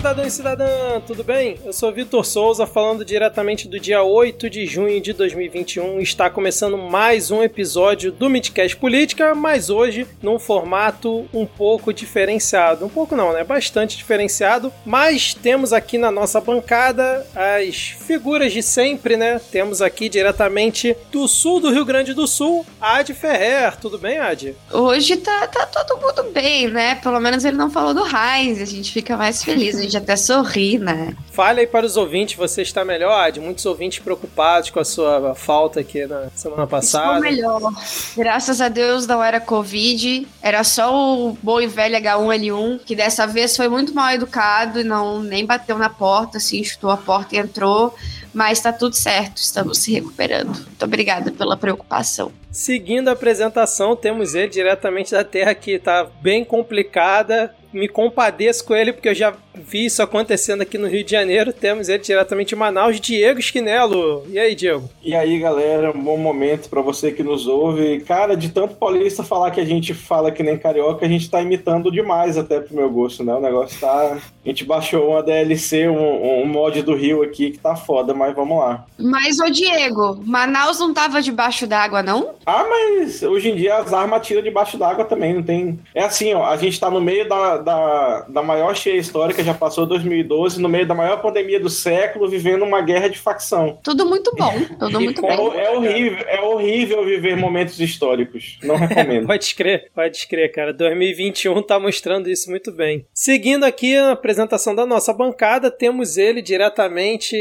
Cidadão e cidadã, tudo bem? Eu sou Vitor Souza, falando diretamente do dia 8 de junho de 2021. Está começando mais um episódio do Midcast Política, mas hoje num formato um pouco diferenciado. Um pouco não, né? Bastante diferenciado, mas temos aqui na nossa bancada as figuras de sempre, né? Temos aqui diretamente do sul do Rio Grande do Sul, Ad Ferrer. Tudo bem, Ad? Hoje tá, tá todo mundo bem, né? Pelo menos ele não falou do Heinz, a gente fica mais feliz, gente até sorri, né? Fale aí para os ouvintes, você está melhor? Ad? Muitos ouvintes preocupados com a sua falta aqui na semana passada. Estou melhor. Graças a Deus não era Covid, era só o bom e velho H1N1, que dessa vez foi muito mal educado e não nem bateu na porta, assim, chutou a porta e entrou. Mas tá tudo certo, estamos se recuperando. Muito obrigada pela preocupação. Seguindo a apresentação, temos ele diretamente da Terra que tá bem complicada. Me compadeço com ele porque eu já vi isso acontecendo aqui no Rio de Janeiro. Temos ele diretamente de Manaus, Diego Esquinelo. E aí, Diego? E aí, galera, um bom momento para você que nos ouve. Cara, de tanto paulista falar que a gente fala que nem carioca, a gente tá imitando demais até pro meu gosto, né? O negócio tá. A gente baixou uma DLC, um, um mod do Rio aqui que tá foda, mas vamos lá. Mas, ô Diego, Manaus não tava debaixo d'água, não? Ah, mas hoje em dia as armas tiram debaixo d'água também, não tem. É assim, ó, a gente tá no meio da, da, da maior cheia histórica, já passou 2012, no meio da maior pandemia do século, vivendo uma guerra de facção. Tudo muito bom, tudo muito É, bom. é horrível, é horrível viver momentos históricos. Não recomendo. Pode crer, pode crer, cara. 2021 tá mostrando isso muito bem. Seguindo aqui a apresentação da nossa bancada, temos ele diretamente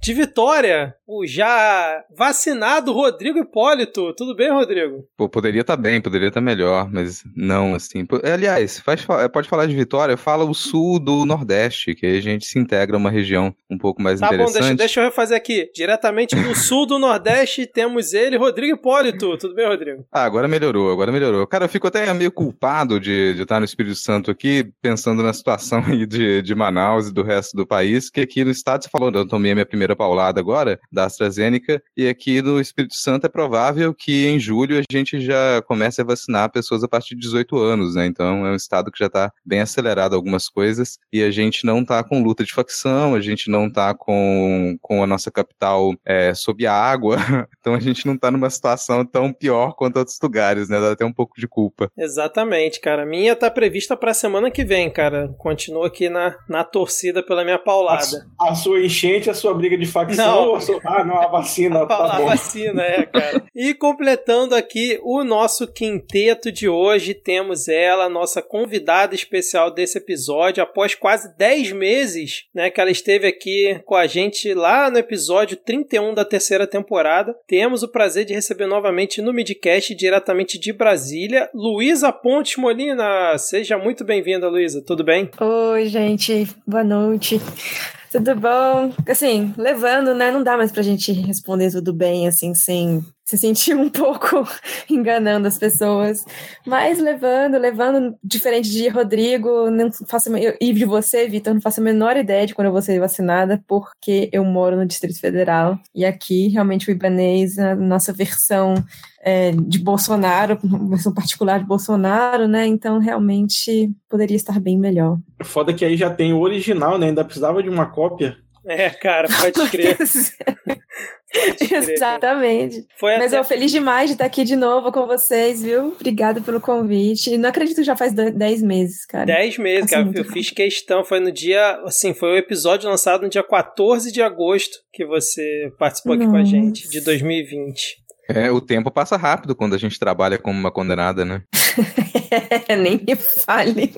de Vitória, o já vacinado Rodrigo Hipólito. Tudo bem, Rodrigo? Pô, poderia estar bem, poderia estar melhor, mas não, assim. Aliás, faz, fa- pode falar de Vitória, fala o sul do Nordeste, que aí a gente se integra a uma região um pouco mais Tá bom, interessante. deixa, deixa eu refazer aqui. Diretamente do sul do Nordeste, temos ele, Rodrigo Hipólito. Tudo bem, Rodrigo? Ah, agora melhorou, agora melhorou. Cara, eu fico até meio culpado de, de estar no Espírito Santo aqui, pensando na situação aí de, de Manaus e do resto do país, que aqui no estado, você falou, eu tomei a minha primeira paulada agora, da AstraZeneca, e aqui no Espírito Santo é provável que em julho a gente já comece a vacinar pessoas a partir de 18 anos, né? Então é um estado que já está bem acelerado algumas coisas, e a gente não tá com luta de facção, a gente não tá com, com a nossa capital é, sob a água, então a gente não tá numa situação tão pior quanto outros lugares, né? Dá até um pouco de culpa. Exatamente, cara. A minha tá prevista pra semana que vem, cara. Continuo aqui na, na torcida pela minha A, paulada. su- a sua enchente, a sua briga de facção. Não. ou a sua- Ah, não, a vacina. A Tá bom. vacina, é, cara. E completando aqui o nosso quinteto de hoje, temos ela, nossa convidada especial desse episódio, após quase 10 meses, né, que ela esteve aqui com a gente lá no episódio 31 da terceira temporada. Temos o prazer de receber novamente no Midcast, diretamente de Brasília, Luísa Pontes Molina. Seja muito bem-vinda, Luísa. Tudo bem? Oi, gente, boa noite. Tudo bom? Assim, levando, né? Não dá mais pra gente responder tudo bem, assim, sem se sentir um pouco enganando as pessoas. Mas levando, levando, diferente de Rodrigo, não faço, eu, e de você, Vitor, não faço a menor ideia de quando eu vou ser vacinada, porque eu moro no Distrito Federal. E aqui, realmente, o Ibanês, a nossa versão é, de Bolsonaro, uma versão particular de Bolsonaro, né? Então, realmente, poderia estar bem melhor. Foda que aí já tem o original, né? Ainda precisava de uma cópia. É, cara, pode crer. Pode crer, cara. Exatamente. Foi Mas até eu feliz demais de estar aqui de novo com vocês, viu? Obrigada pelo convite. E Não acredito que já faz do- 10 meses, cara. 10 meses, Passa cara. Eu fiz questão. Foi no dia. Assim, foi o episódio lançado no dia 14 de agosto que você participou aqui com a Nossa. gente, de 2020. É, o tempo passa rápido quando a gente trabalha como uma condenada, né? Nem me fale.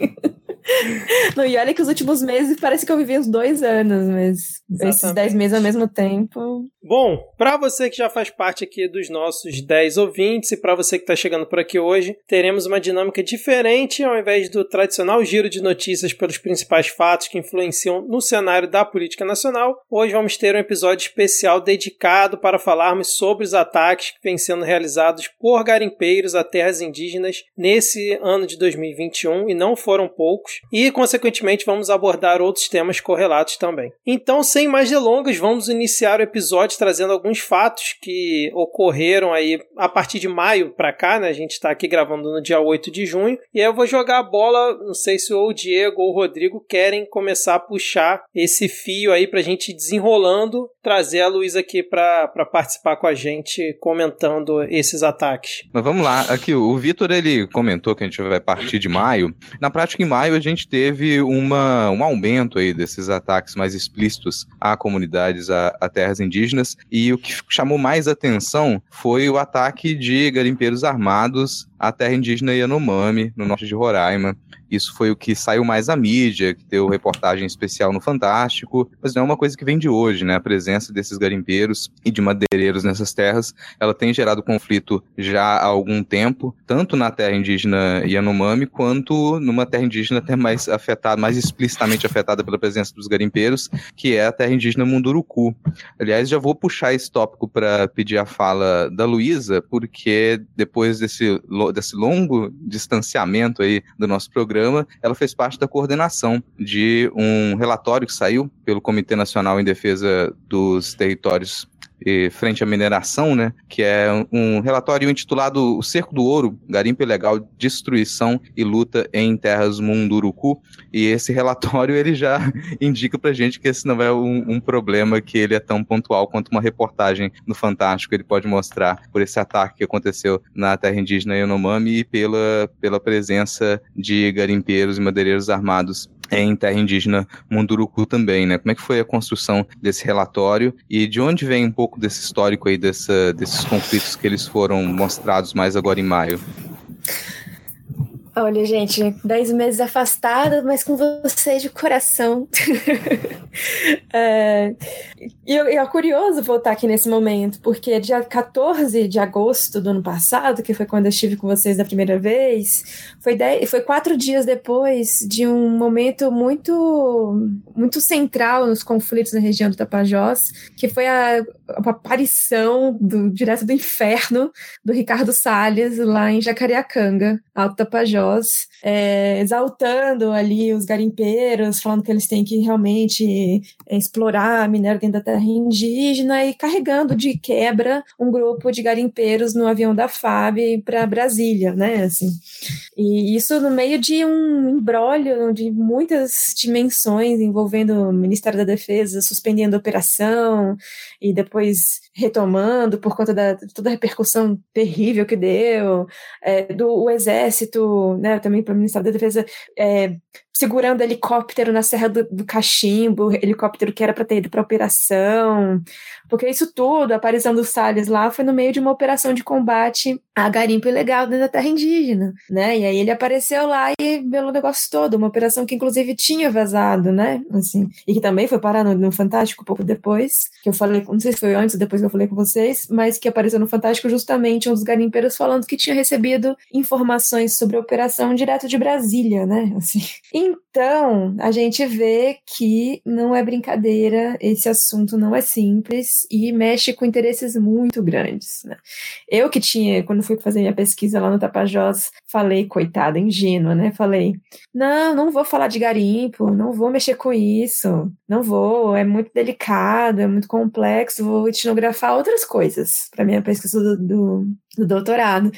Não, e olha que os últimos meses parece que eu vivi uns dois anos, mas esses Exatamente. 10 meses ao mesmo tempo. Bom, para você que já faz parte aqui dos nossos 10 ouvintes e para você que está chegando por aqui hoje, teremos uma dinâmica diferente ao invés do tradicional giro de notícias pelos principais fatos que influenciam no cenário da política nacional. Hoje vamos ter um episódio especial dedicado para falarmos sobre os ataques que vêm sendo realizados por garimpeiros a terras indígenas nesse ano de 2021 e não foram poucos. E, consequentemente, vamos abordar outros temas correlatos também. Então, sem mais delongas, vamos iniciar o episódio trazendo alguns fatos que ocorreram aí a partir de maio para cá, né? A gente está aqui gravando no dia 8 de junho. E aí eu vou jogar a bola, não sei se ou o Diego ou o Rodrigo querem começar a puxar esse fio aí pra gente desenrolando, trazer a Luísa aqui para participar com a gente comentando esses ataques. Mas vamos lá, aqui o Vitor ele comentou que a gente vai partir de maio. Na prática, em maio a gente teve uma, um aumento aí desses ataques mais explícitos a comunidades, a, a terras indígenas, e o que chamou mais atenção foi o ataque de garimpeiros armados à terra indígena Yanomami, no norte de Roraima. Isso foi o que saiu mais à mídia, que deu reportagem especial no Fantástico, mas não é uma coisa que vem de hoje, né? A presença desses garimpeiros e de madeireiros nessas terras, ela tem gerado conflito já há algum tempo, tanto na terra indígena Yanomami, quanto numa terra indígena até mais afetada, mais explicitamente afetada pela presença dos garimpeiros, que é a terra indígena Munduruku. Aliás, já vou puxar esse tópico para pedir a fala da Luísa, porque depois desse, desse longo distanciamento aí do nosso programa, programa, ela fez parte da coordenação de um relatório que saiu pelo Comitê Nacional em Defesa dos Territórios frente à mineração, né, que é um relatório intitulado O Cerco do Ouro, Garimpo Ilegal, Destruição e Luta em Terras Munduruku, e esse relatório ele já indica pra gente que esse não é um, um, problema que ele é tão pontual quanto uma reportagem no Fantástico ele pode mostrar por esse ataque que aconteceu na terra indígena Yanomami e pela, pela presença de garimpeiros e madeireiros armados em terra indígena Munduruku também, né? Como é que foi a construção desse relatório e de onde vem um pouco desse histórico aí dessa, desses conflitos que eles foram mostrados mais agora em maio? Olha, gente, dez meses afastada, mas com vocês de coração. é, e é curioso voltar aqui nesse momento, porque dia 14 de agosto do ano passado, que foi quando eu estive com vocês da primeira vez, foi, dez, foi quatro dias depois de um momento muito, muito central nos conflitos na região do Tapajós, que foi a, a aparição do, direto do inferno do Ricardo Salles lá em Jacareacanga, Alto Tapajós é, exaltando ali os garimpeiros, falando que eles têm que realmente explorar minério dentro da terra indígena e carregando de quebra um grupo de garimpeiros no avião da FAB para Brasília, né? Assim. E isso no meio de um embrólio de muitas dimensões envolvendo o Ministério da Defesa suspendendo a operação e depois retomando por conta da toda a repercussão terrível que deu, é, do o exército, né, também para o Ministério da Defesa é, segurando helicóptero na Serra do, do Cachimbo, helicóptero que era para ter ido para operação, porque isso tudo, a aparição do Salles lá foi no meio de uma operação de combate a garimpo ilegal dentro da terra indígena, né? E aí ele apareceu lá e pelo negócio todo, uma operação que inclusive tinha vazado, né? Assim, e que também foi parar no, no Fantástico pouco depois, que eu falei, não sei se foi antes ou depois que eu falei com vocês, mas que apareceu no Fantástico justamente um dos garimpeiros falando que tinha recebido informações sobre a operação direto de Brasília, né? Assim. Então, a gente vê que não é brincadeira, esse assunto não é simples e mexe com interesses muito grandes. Né? Eu que tinha, quando fui fazer minha pesquisa lá no Tapajós, falei, coitada, ingênua, né? Falei, não, não vou falar de garimpo, não vou mexer com isso, não vou, é muito delicado, é muito complexo, vou etnografar outras coisas para minha pesquisa do, do, do doutorado.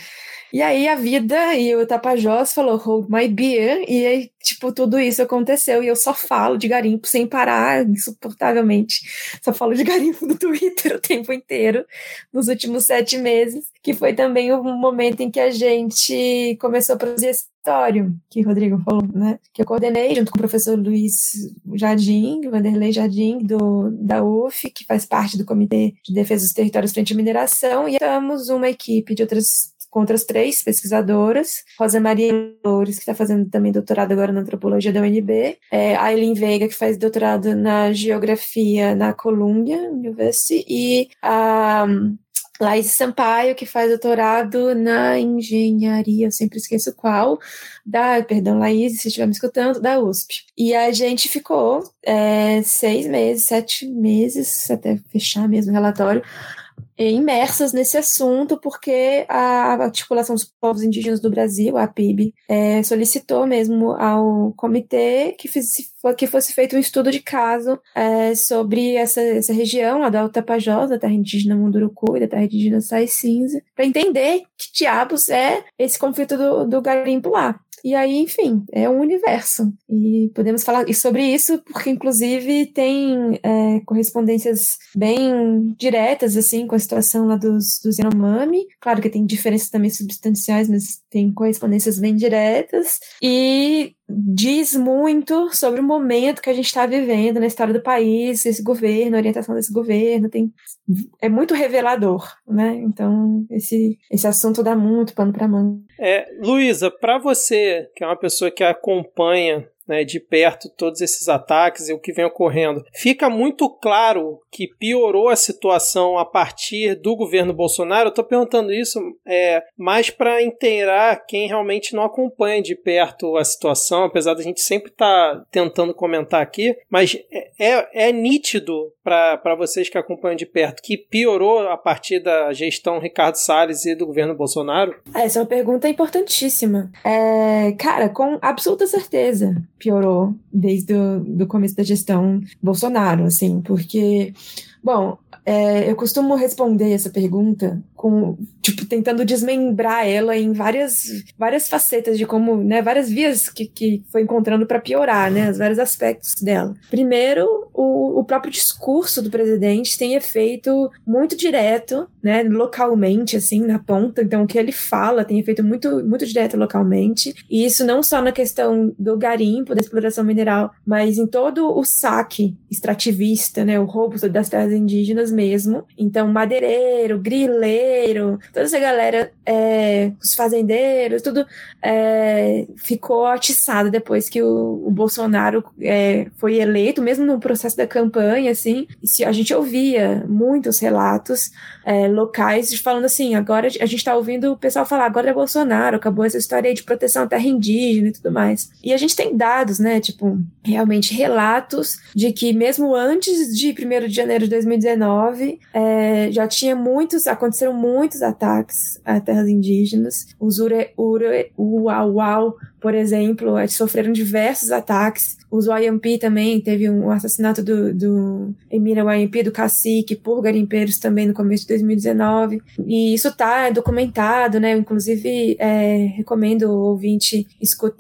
E aí a vida e o Tapajós falou, hold my beer, e aí, tipo, tudo isso aconteceu, e eu só falo de garimpo sem parar, insuportavelmente. Só falo de garimpo no Twitter o tempo inteiro, nos últimos sete meses, que foi também o momento em que a gente começou a produzir esse história que o Rodrigo falou, né? Que eu coordenei junto com o professor Luiz Jardim, Vanderlei Jardim, do, da UF, que faz parte do Comitê de Defesa dos Territórios frente à Mineração, e estamos uma equipe de outras com outras três pesquisadoras, Rosa Maria Loures, que está fazendo também doutorado agora na antropologia da UNB, é, Aileen Veiga, que faz doutorado na geografia na Columbia University, e a Laís Sampaio, que faz doutorado na engenharia, eu sempre esqueço qual, da, perdão, Laís, se estiver me escutando, da USP. E a gente ficou é, seis meses, sete meses, até fechar mesmo o relatório, imersas nesse assunto, porque a Articulação dos Povos Indígenas do Brasil, a PIB, é, solicitou mesmo ao comitê que, fiz, que fosse feito um estudo de caso é, sobre essa, essa região, a da Alta da terra indígena Munduruku e da terra indígena Sai Cinza, para entender que diabos é esse conflito do, do garimpo lá. E aí, enfim, é um universo. E podemos falar sobre isso porque, inclusive, tem é, correspondências bem diretas, assim, com a situação lá dos, dos Yanomami. Claro que tem diferenças também substanciais, mas tem correspondências bem diretas. E diz muito sobre o momento que a gente está vivendo na história do país, esse governo, a orientação desse governo, tem, é muito revelador, né? Então, esse, esse assunto dá muito pano para mão. É, Luísa, para você, que é uma pessoa que acompanha né, de perto todos esses ataques e o que vem ocorrendo. Fica muito claro que piorou a situação a partir do governo Bolsonaro. Eu estou perguntando isso é, mais para inteirar quem realmente não acompanha de perto a situação, apesar da gente sempre estar tá tentando comentar aqui, mas é, é, é nítido para vocês que acompanham de perto que piorou a partir da gestão Ricardo Salles e do governo Bolsonaro? Essa é uma pergunta importantíssima. É, cara, com absoluta certeza piorou desde o do começo da gestão Bolsonaro, assim, porque, bom, é, eu costumo responder essa pergunta com, tipo, tentando desmembrar ela em várias, várias facetas de como, né, várias vias que, que foi encontrando para piorar, né, os vários aspectos dela. Primeiro, o, o próprio discurso do presidente tem efeito muito direto, né, localmente, assim, na ponta, então o que ele fala tem efeito muito, muito direto localmente, e isso não só na questão do garimpo, da exploração mineral, mas em todo o saque extrativista, né, o roubo das terras indígenas mesmo, então madeireiro, grileiro, toda essa galera, é, os fazendeiros, tudo é, ficou atiçado depois que o, o Bolsonaro é, foi eleito, mesmo no processo da campanha, assim, a gente ouvia muitos relatos é, locais falando assim, agora a gente está ouvindo o pessoal falar, agora é Bolsonaro, acabou essa história aí de proteção à terra indígena e tudo mais. E a gente tem dados, né, tipo, realmente relatos de que mesmo antes de 1 de janeiro de 2019, é, já tinha muitos, aconteceram muitos ataques a terras indígenas. Os Ure, Ure, Uauau, por exemplo, sofreram diversos ataques. Os Wayampi também teve um assassinato do, do Emira Wayampi, do cacique, por garimpeiros também no começo de 2019. E isso está documentado, né? Inclusive, é, recomendo o ouvinte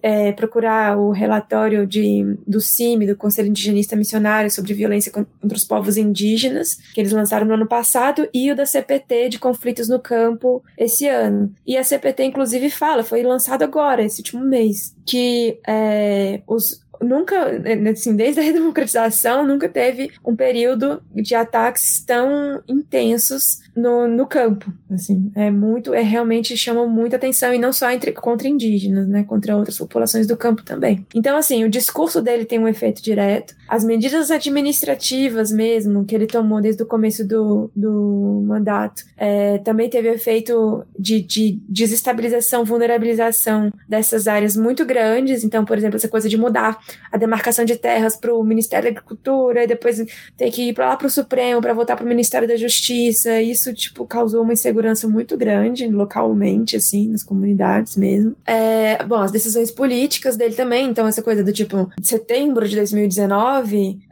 é, procurar o relatório de, do CIMI, do Conselho Indigenista Missionário, sobre violência contra os povos indígenas, que eles lançaram no ano passado, e o da CPT de conflitos no campo esse ano. E a CPT, inclusive, fala, foi lançado agora, esse último mês, que é, os nunca, assim, desde a redemocratização, nunca teve um período de ataques tão intensos no, no campo, assim, é muito, é realmente chama muita atenção, e não só entre, contra indígenas, né, contra outras populações do campo também. Então, assim, o discurso dele tem um efeito direto, as medidas administrativas mesmo, que ele tomou desde o começo do, do mandato, é, também teve efeito de, de desestabilização, vulnerabilização dessas áreas muito grandes, então, por exemplo, essa coisa de mudar a demarcação de terras para o Ministério da Agricultura, e depois ter que ir para lá para o Supremo, para voltar para o Ministério da Justiça, isso tipo, causou uma insegurança muito grande localmente, assim, nas comunidades mesmo. É, bom, as decisões políticas dele também, então essa coisa do tipo, de setembro de 2019,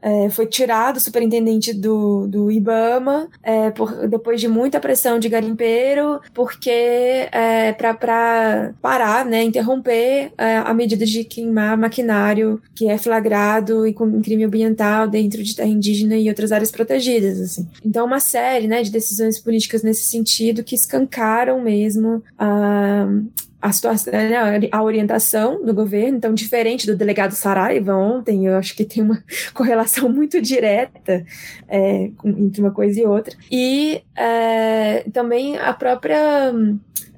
é, foi tirado o superintendente do, do IBAMA, é, por, depois de muita pressão de garimpeiro, porque é, para parar, né, interromper é, a medida de queimar maquinário que é flagrado e com crime ambiental dentro de terra indígena e outras áreas protegidas, assim. Então, uma série, né, de decisões políticas nesse sentido que escancaram mesmo a, a situação, né, a orientação do governo, então diferente do delegado Saraiva ontem, eu acho que tem uma correlação muito direta é, entre uma coisa e outra. E é, também a própria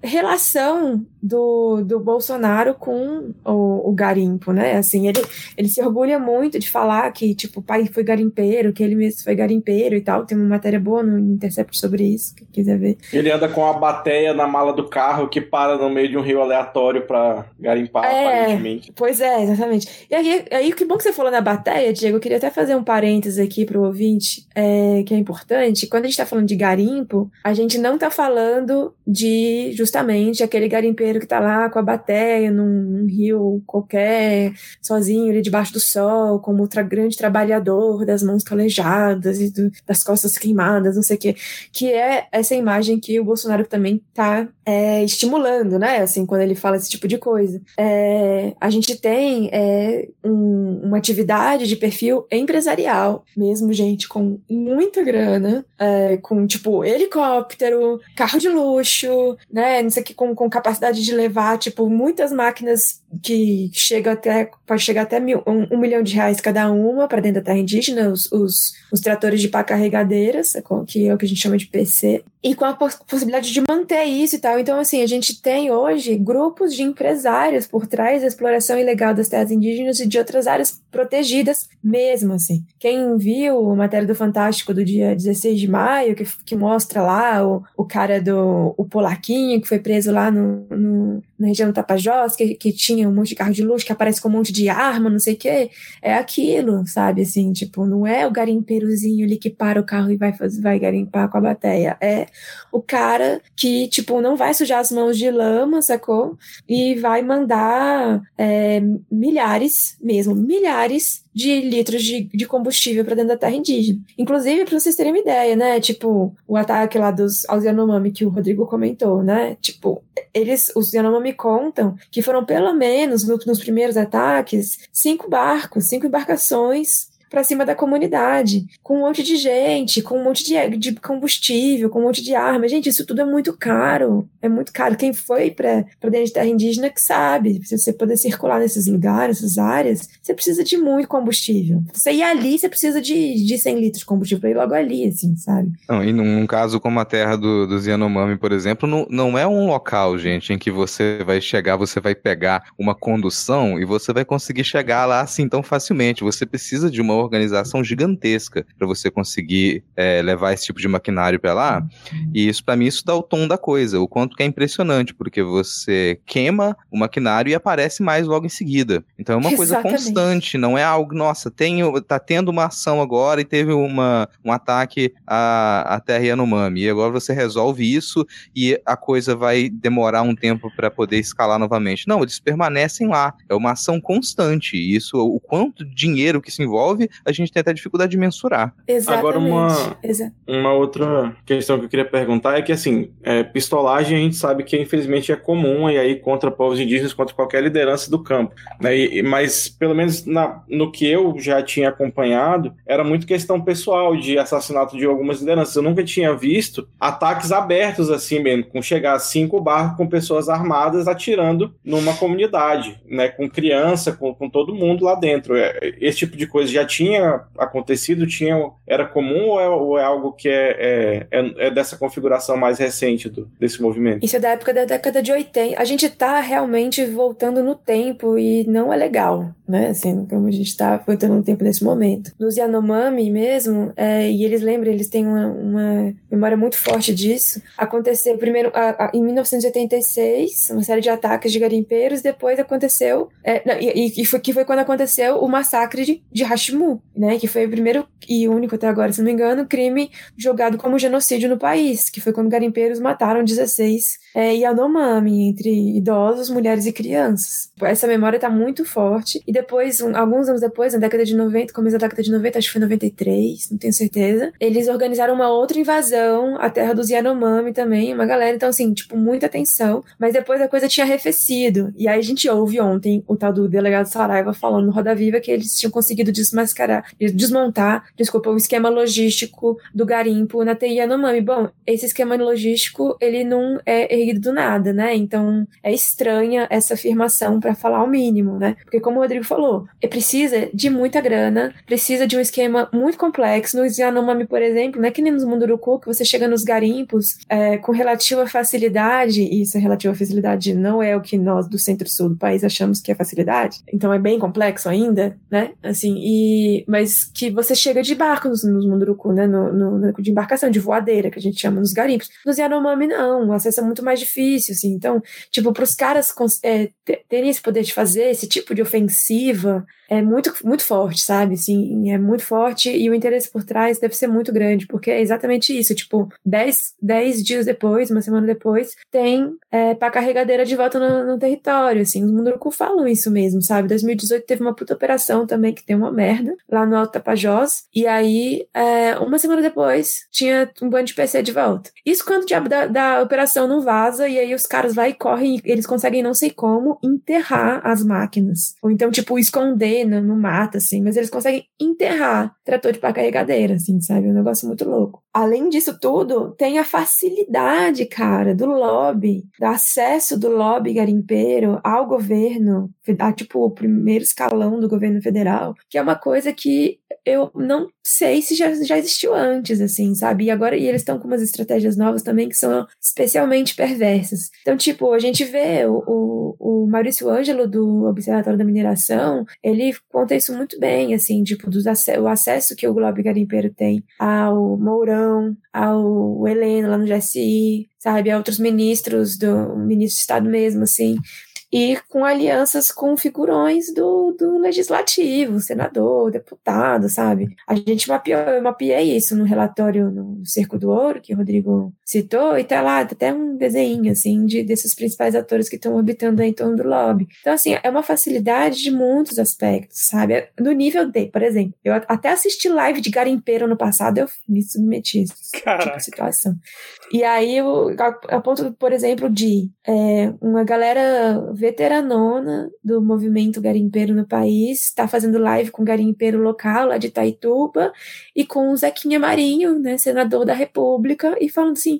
relação do, do Bolsonaro com o, o garimpo, né? Assim, ele, ele se orgulha muito de falar que, tipo, o pai foi garimpeiro, que ele mesmo foi garimpeiro e tal. Tem uma matéria boa no Intercept sobre isso, que quiser ver. Ele anda com a bateia na mala do carro que para no meio de um rio aleatório para garimpar, é, aparentemente. Pois é, exatamente. E aí, aí, que bom que você falou na bateia, Diego. Eu queria até fazer um parênteses aqui pro ouvinte, é, que é importante. Quando a gente tá falando de garimpo, a gente não tá falando de justamente aquele garimpeiro que tá lá com a bateia num, num rio qualquer, sozinho ali debaixo do sol, como outra grande trabalhador, das mãos calejadas e do, das costas queimadas, não sei o quê. Que é essa imagem que o Bolsonaro também tá é, estimulando, né? Assim, quando ele fala esse tipo de coisa. É, a gente tem é, um, uma atividade de perfil empresarial, mesmo gente com muita grana, é, com tipo helicóptero, carro de luxo, né? Não sei que, com, com capacidade de levar, tipo, muitas máquinas que chega até, pode chegar até mil, um, um milhão de reais cada uma para dentro da terra indígena, os, os, os tratores de pá carregadeiras, que é o que a gente chama de PC, e com a possibilidade de manter isso e tal. Então, assim, a gente tem hoje grupos de empresários por trás da exploração ilegal das terras indígenas e de outras áreas protegidas mesmo, assim. Quem viu a matéria do Fantástico do dia 16 de maio, que, que mostra lá o, o cara do o Polaquinho, que foi preso lá no, no na região do Tapajós, que, que tinha um monte de carro de luxo, que aparece com um monte de arma, não sei o quê, é aquilo, sabe? Assim, tipo, não é o garimpeirozinho ali que para o carro e vai, fazer, vai garimpar com a bateia. É o cara que, tipo, não vai sujar as mãos de lama, sacou? E vai mandar é, milhares, mesmo, milhares de litros de, de combustível para dentro da terra indígena. Inclusive, para vocês terem uma ideia, né? Tipo, o ataque lá dos aos Yanomami que o Rodrigo comentou, né? Tipo, eles, os Yanomami contam que foram pelo menos nos, nos primeiros ataques cinco barcos, cinco embarcações para cima da comunidade, com um monte de gente, com um monte de, de combustível, com um monte de arma. Gente, isso tudo é muito caro. É muito caro. Quem foi para dentro de terra indígena que sabe. Se você poder circular nesses lugares, nessas áreas, você precisa de muito combustível. Você ir ali, você precisa de, de 100 litros de combustível para ir logo ali, assim, sabe? Não, e num, caso como a terra do, dos Yanomami, por exemplo, não, não é um local, gente, em que você vai chegar, você vai pegar uma condução e você vai conseguir chegar lá assim tão facilmente. Você precisa de uma organização gigantesca para você conseguir é, levar esse tipo de maquinário para lá. E isso, para mim, isso dá o tom da coisa. O quanto que é impressionante, porque você queima o maquinário e aparece mais logo em seguida. Então é uma Exatamente. coisa constante, não é algo, nossa, tem, tá tendo uma ação agora e teve uma, um ataque à, à Terra Yanomami. E agora você resolve isso e a coisa vai demorar um tempo para poder escalar novamente. Não, eles permanecem lá. É uma ação constante. Isso, o quanto dinheiro que se envolve, a gente tem até dificuldade de mensurar. Exatamente. Agora, uma, uma outra questão que eu queria perguntar é que, assim, é, pistolagem a gente sabe que infelizmente é comum e aí contra povos indígenas, contra qualquer liderança do campo. Né? E, mas, pelo menos na, no que eu já tinha acompanhado, era muito questão pessoal de assassinato de algumas lideranças. Eu nunca tinha visto ataques abertos assim mesmo, com chegar a cinco barcos com pessoas armadas atirando numa comunidade, né? Com criança, com, com todo mundo lá dentro. É, esse tipo de coisa já tinha tinha acontecido, tinha, era comum ou é, ou é algo que é, é, é, é, dessa configuração mais recente do, desse movimento? Isso é da época da década de 80. A gente está realmente voltando no tempo e não é legal, né? Assim, como a gente está voltando no tempo nesse momento. Nos Yanomami mesmo, é, e eles lembram, eles têm uma, uma, memória muito forte disso. Aconteceu primeiro a, a, em 1986, uma série de ataques de garimpeiros, depois aconteceu, é, não, e, e, foi, que foi quando aconteceu o massacre de, de Né, que foi o primeiro e único até agora, se não me engano, crime jogado como genocídio no país, que foi quando garimpeiros mataram 16 é, Yanomami, entre idosos, mulheres e crianças. Essa memória está muito forte. E depois, um, alguns anos depois, na década de 90, começo da década de 90, acho que foi 93, não tenho certeza, eles organizaram uma outra invasão à terra dos Yanomami também, uma galera. Então, assim, tipo, muita atenção. Mas depois a coisa tinha arrefecido. E aí a gente ouve ontem o tal do delegado Saraiva falando no Roda Viva que eles tinham conseguido desmascarar desmascarar, desmontar, desculpa, o esquema logístico do garimpo na TI Yanomami. Bom, esse esquema logístico, ele não é erguido do nada, né? Então, é estranha essa afirmação para falar o mínimo, né? Porque como o Rodrigo falou, é precisa de muita grana, precisa de um esquema muito complexo. No Yanomami, por exemplo, não é que nem nos Munduruku, que você chega nos garimpos é, com relativa facilidade, e isso é relativa facilidade não é o que nós do centro-sul do país achamos que é facilidade, então é bem complexo ainda, né? Assim, e mas que você chega de barco nos, nos Munduruku, né? No, no, de embarcação, de voadeira, que a gente chama nos garimpos. Nos Yanomami, não, o acesso é muito mais difícil, assim. Então, tipo, para os caras é, terem esse poder de fazer esse tipo de ofensiva, é muito, muito forte, sabe? Assim, é muito forte e o interesse por trás deve ser muito grande, porque é exatamente isso. Tipo, dez, dez dias depois, uma semana depois, tem é, pra carregadeira de volta no, no território, assim. Os Munduruku falam isso mesmo, sabe? 2018 teve uma puta operação também, que tem uma merda, lá no Alto Tapajós, e aí, é, uma semana depois, tinha um bando de PC de volta. Isso quando o diabo da, da operação não vaza, e aí os caras vai e correm, eles conseguem não sei como enterrar as máquinas. Ou então, tipo, esconder no, no mato, assim, mas eles conseguem enterrar trator de pá carregadeira, assim, sabe? É um negócio muito louco. Além disso tudo, tem a facilidade, cara, do lobby, do acesso do lobby garimpeiro ao governo, a, tipo, o primeiro escalão do governo federal, que é uma coisa que eu não sei se já, já existiu antes, assim, sabe? E agora e eles estão com umas estratégias novas também que são especialmente perversas. Então, tipo, a gente vê o, o, o Maurício Ângelo do Observatório da Mineração, ele conta isso muito bem, assim, tipo, do o acesso que o Globo Garimpeiro tem ao Mourão, ao Heleno lá no GSI, sabe, a outros ministros do ministro de Estado mesmo, assim, e com alianças com figurões do, do legislativo, senador, deputado, sabe? A gente mapeou, eu mapeei isso no relatório no Cerco do Ouro, que o Rodrigo citou, e tá lá, tá até um desenho, assim, de, desses principais atores que estão orbitando em torno do lobby. Então, assim, é uma facilidade de muitos aspectos, sabe? No nível de, por exemplo, eu até assisti live de garimpeiro no passado, eu me submeti a tipo de situação. E aí, eu, a ponto, por exemplo, de é, uma galera veteranona do movimento garimpeiro no país, está fazendo live com garimpeiro local lá de Itaituba e com o Zequinha Marinho, né, senador da República, e falando assim: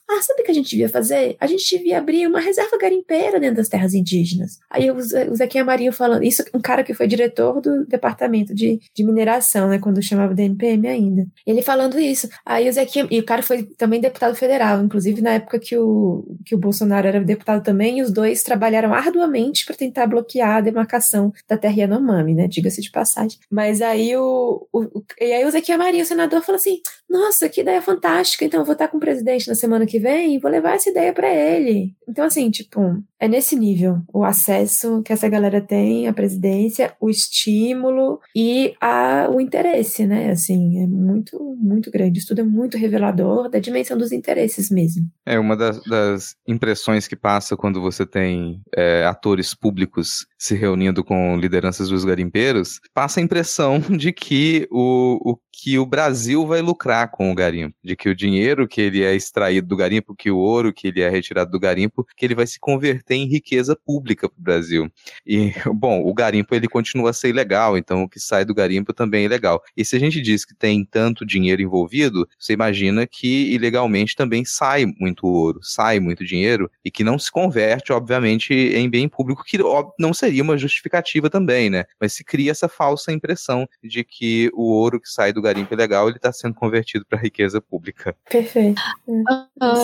ah, sabe o que a gente devia fazer? A gente devia abrir uma reserva garimpeira dentro das terras indígenas. Aí o, Zequinha Marinho falando, isso um cara que foi diretor do departamento de, de mineração, né, quando chamava DNPM ainda. Ele falando isso. Aí o Zequinha, e o cara foi também deputado federal, inclusive na época que o, que o Bolsonaro era deputado também, e os dois trabalharam arduamente para tentar bloquear a demarcação da terra Yanomami, né, diga-se de passagem. Mas aí o, o, e aí o Zequinha Marinho, o senador, falou assim, nossa, que ideia fantástica, então eu vou estar com o presidente na semana que vem vou levar essa ideia para ele. Então, assim, tipo, é nesse nível o acesso que essa galera tem à presidência, o estímulo e a, o interesse, né? Assim, é muito, muito grande. Isso tudo é muito revelador da dimensão dos interesses mesmo. É uma das, das impressões que passa quando você tem é, atores públicos se reunindo com lideranças dos garimpeiros, passa a impressão de que o, o que o Brasil vai lucrar com o garimpo, de que o dinheiro que ele é extraído do garimpo, que o ouro que ele é retirado do garimpo, que ele vai se converter em riqueza pública para o Brasil. E, bom, o garimpo ele continua a ser ilegal, então o que sai do garimpo também é ilegal. E se a gente diz que tem tanto dinheiro envolvido, você imagina que ilegalmente também sai muito ouro, sai muito dinheiro e que não se converte, obviamente, em bem público, que não seria uma justificativa também, né? Mas se cria essa falsa impressão de que o ouro que sai do do garimpo ilegal, ele está sendo convertido para riqueza pública. Perfeito.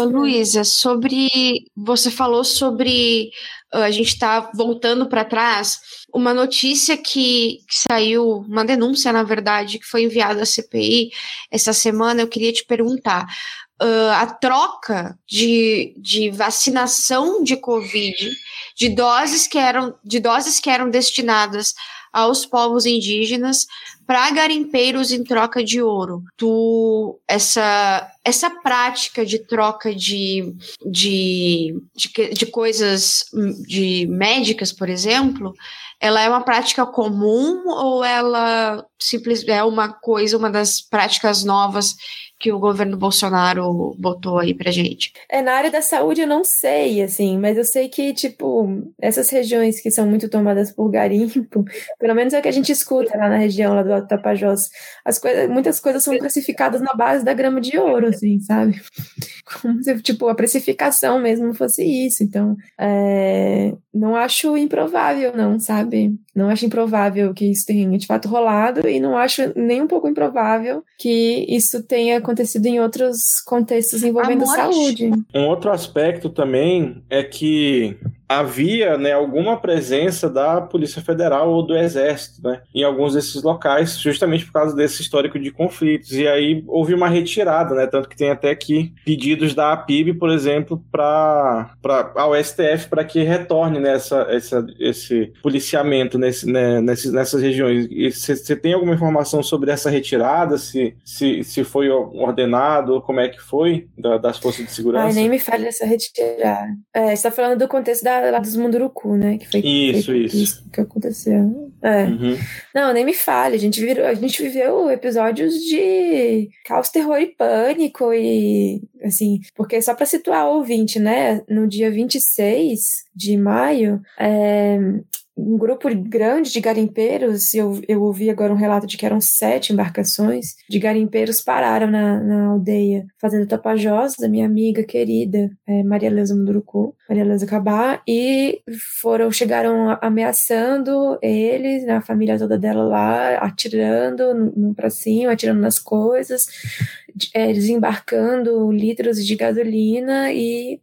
Luísa, sobre. Você falou sobre. Uh, a gente está voltando para trás. Uma notícia que, que, saiu, uma denúncia, na verdade, que foi enviada à CPI essa semana, eu queria te perguntar. Uh, a troca de, de vacinação de Covid, de doses que eram, de doses que eram destinadas aos povos indígenas para garimpeiros em troca de ouro. Tu essa essa prática de troca de, de, de, de coisas de médicas, por exemplo, ela é uma prática comum ou ela simplesmente é uma coisa, uma das práticas novas que o governo Bolsonaro botou aí pra gente? É, na área da saúde eu não sei, assim, mas eu sei que, tipo, essas regiões que são muito tomadas por garimpo, pelo menos é o que a gente escuta lá na região lá do Alto Tapajós, as coisas, muitas coisas são precificadas na base da grama de ouro, assim, sabe? Como se, tipo, a precificação mesmo fosse isso. Então, é, não acho improvável, não, sabe? Não acho improvável que isso tenha de fato rolado e não acho nem um pouco improvável que isso tenha acontecido em outros contextos envolvendo saúde. Um outro aspecto também é que havia né, alguma presença da Polícia Federal ou do Exército né, em alguns desses locais, justamente por causa desse histórico de conflitos. E aí houve uma retirada, né, tanto que tem até aqui pedidos da APIB, por exemplo, para ao STF para que retorne nessa, essa, esse policiamento nesse, né, nessas, nessas regiões. Você tem alguma informação sobre essa retirada? Se, se, se foi ordenado, como é que foi da, das forças de segurança? Ai, nem me fale dessa retirada. É, você está falando do contexto da lá dos Munduruku, né? Que foi isso, isso. isso que aconteceu. É. Uhum. Não, nem me fale. A gente, virou, a gente viveu episódios de caos, terror e pânico e assim, porque só para situar o ouvinte, né? No dia 26 de maio, é, um grupo grande de garimpeiros, eu, eu ouvi agora um relato de que eram sete embarcações de garimpeiros pararam na, na aldeia fazendo tapajós da minha amiga querida é, Maria Leusa Munduruku, Maria Leusa Cabá, e foram, chegaram ameaçando eles, né, a família toda dela lá, atirando no, no pra cima, atirando nas coisas, é, desembarcando litros de gasolina e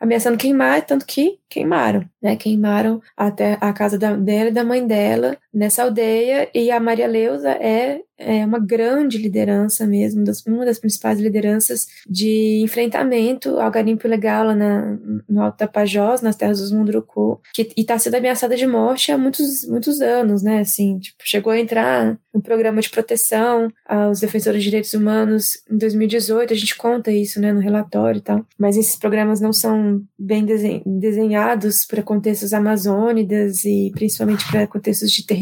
ameaçando queimar, tanto que queimaram, né? Queimaram até a casa da, dela e da mãe dela nessa aldeia, e a Maria Leusa é é uma grande liderança mesmo, das, uma das principais lideranças de enfrentamento ao garimpo ilegal lá na, no Alto Tapajós, nas terras dos Munduruku, que está sendo ameaçada de morte há muitos, muitos anos, né? Assim, tipo, chegou a entrar no programa de proteção aos defensores de direitos humanos em 2018, a gente conta isso, né, no relatório e tal, mas esses programas não são bem desenhados para contextos amazônidas e principalmente para contextos de território,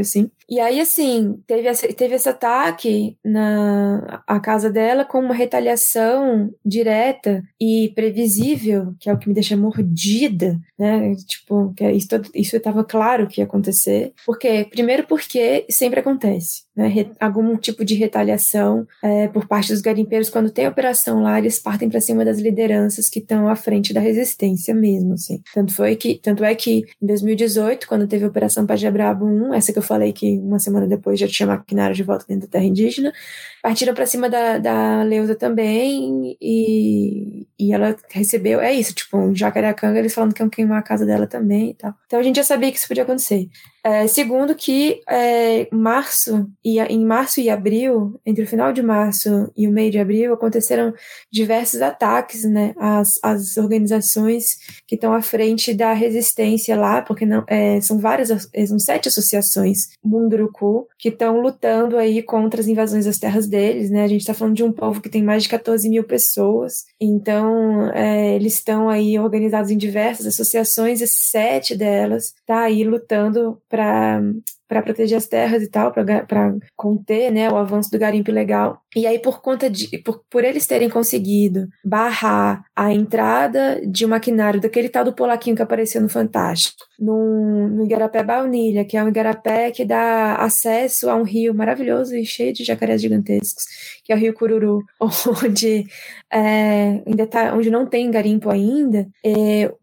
assim. E aí, assim, teve, essa, teve esse ataque na a casa dela com uma retaliação direta e previsível, que é o que me deixa mordida, né? Tipo, que é isso, estava claro que ia acontecer. Por quê? Primeiro porque sempre acontece, né? Algum tipo de retaliação é, por parte dos garimpeiros. Quando tem operação lá, eles partem para cima das lideranças que estão à frente da resistência mesmo, assim. Tanto, foi que, tanto é que em 2018, quando teve a Operação Pajabrabo 1, essa que eu falei que uma semana depois já tinha maquinário de volta dentro da terra indígena. Partiram para cima da, da Leusa também e, e ela recebeu, é isso, tipo, um Jacareacanga, eles falando que iam queimar a casa dela também e tal. Então a gente já sabia que isso podia acontecer. É, segundo que é, março e, em março e abril, entre o final de março e o meio de abril, aconteceram diversos ataques né, às, às organizações que estão à frente da resistência lá, porque não, é, são várias, são sete associações Munduruku que estão lutando aí contra as invasões das terras deles. Né? A gente está falando de um povo que tem mais de 14 mil pessoas, então é, eles estão aí organizados em diversas associações e sete delas tá aí lutando para para proteger as terras e tal, para conter né, o avanço do garimpo ilegal. E aí, por conta de. Por, por eles terem conseguido barrar a entrada de um maquinário daquele tal do polaquinho que apareceu no Fantástico, no, no Igarapé Baunilha, que é um igarapé que dá acesso a um rio maravilhoso e cheio de jacarés gigantescos, que é o Rio Cururu, onde, é, ainda tá, onde não tem garimpo ainda,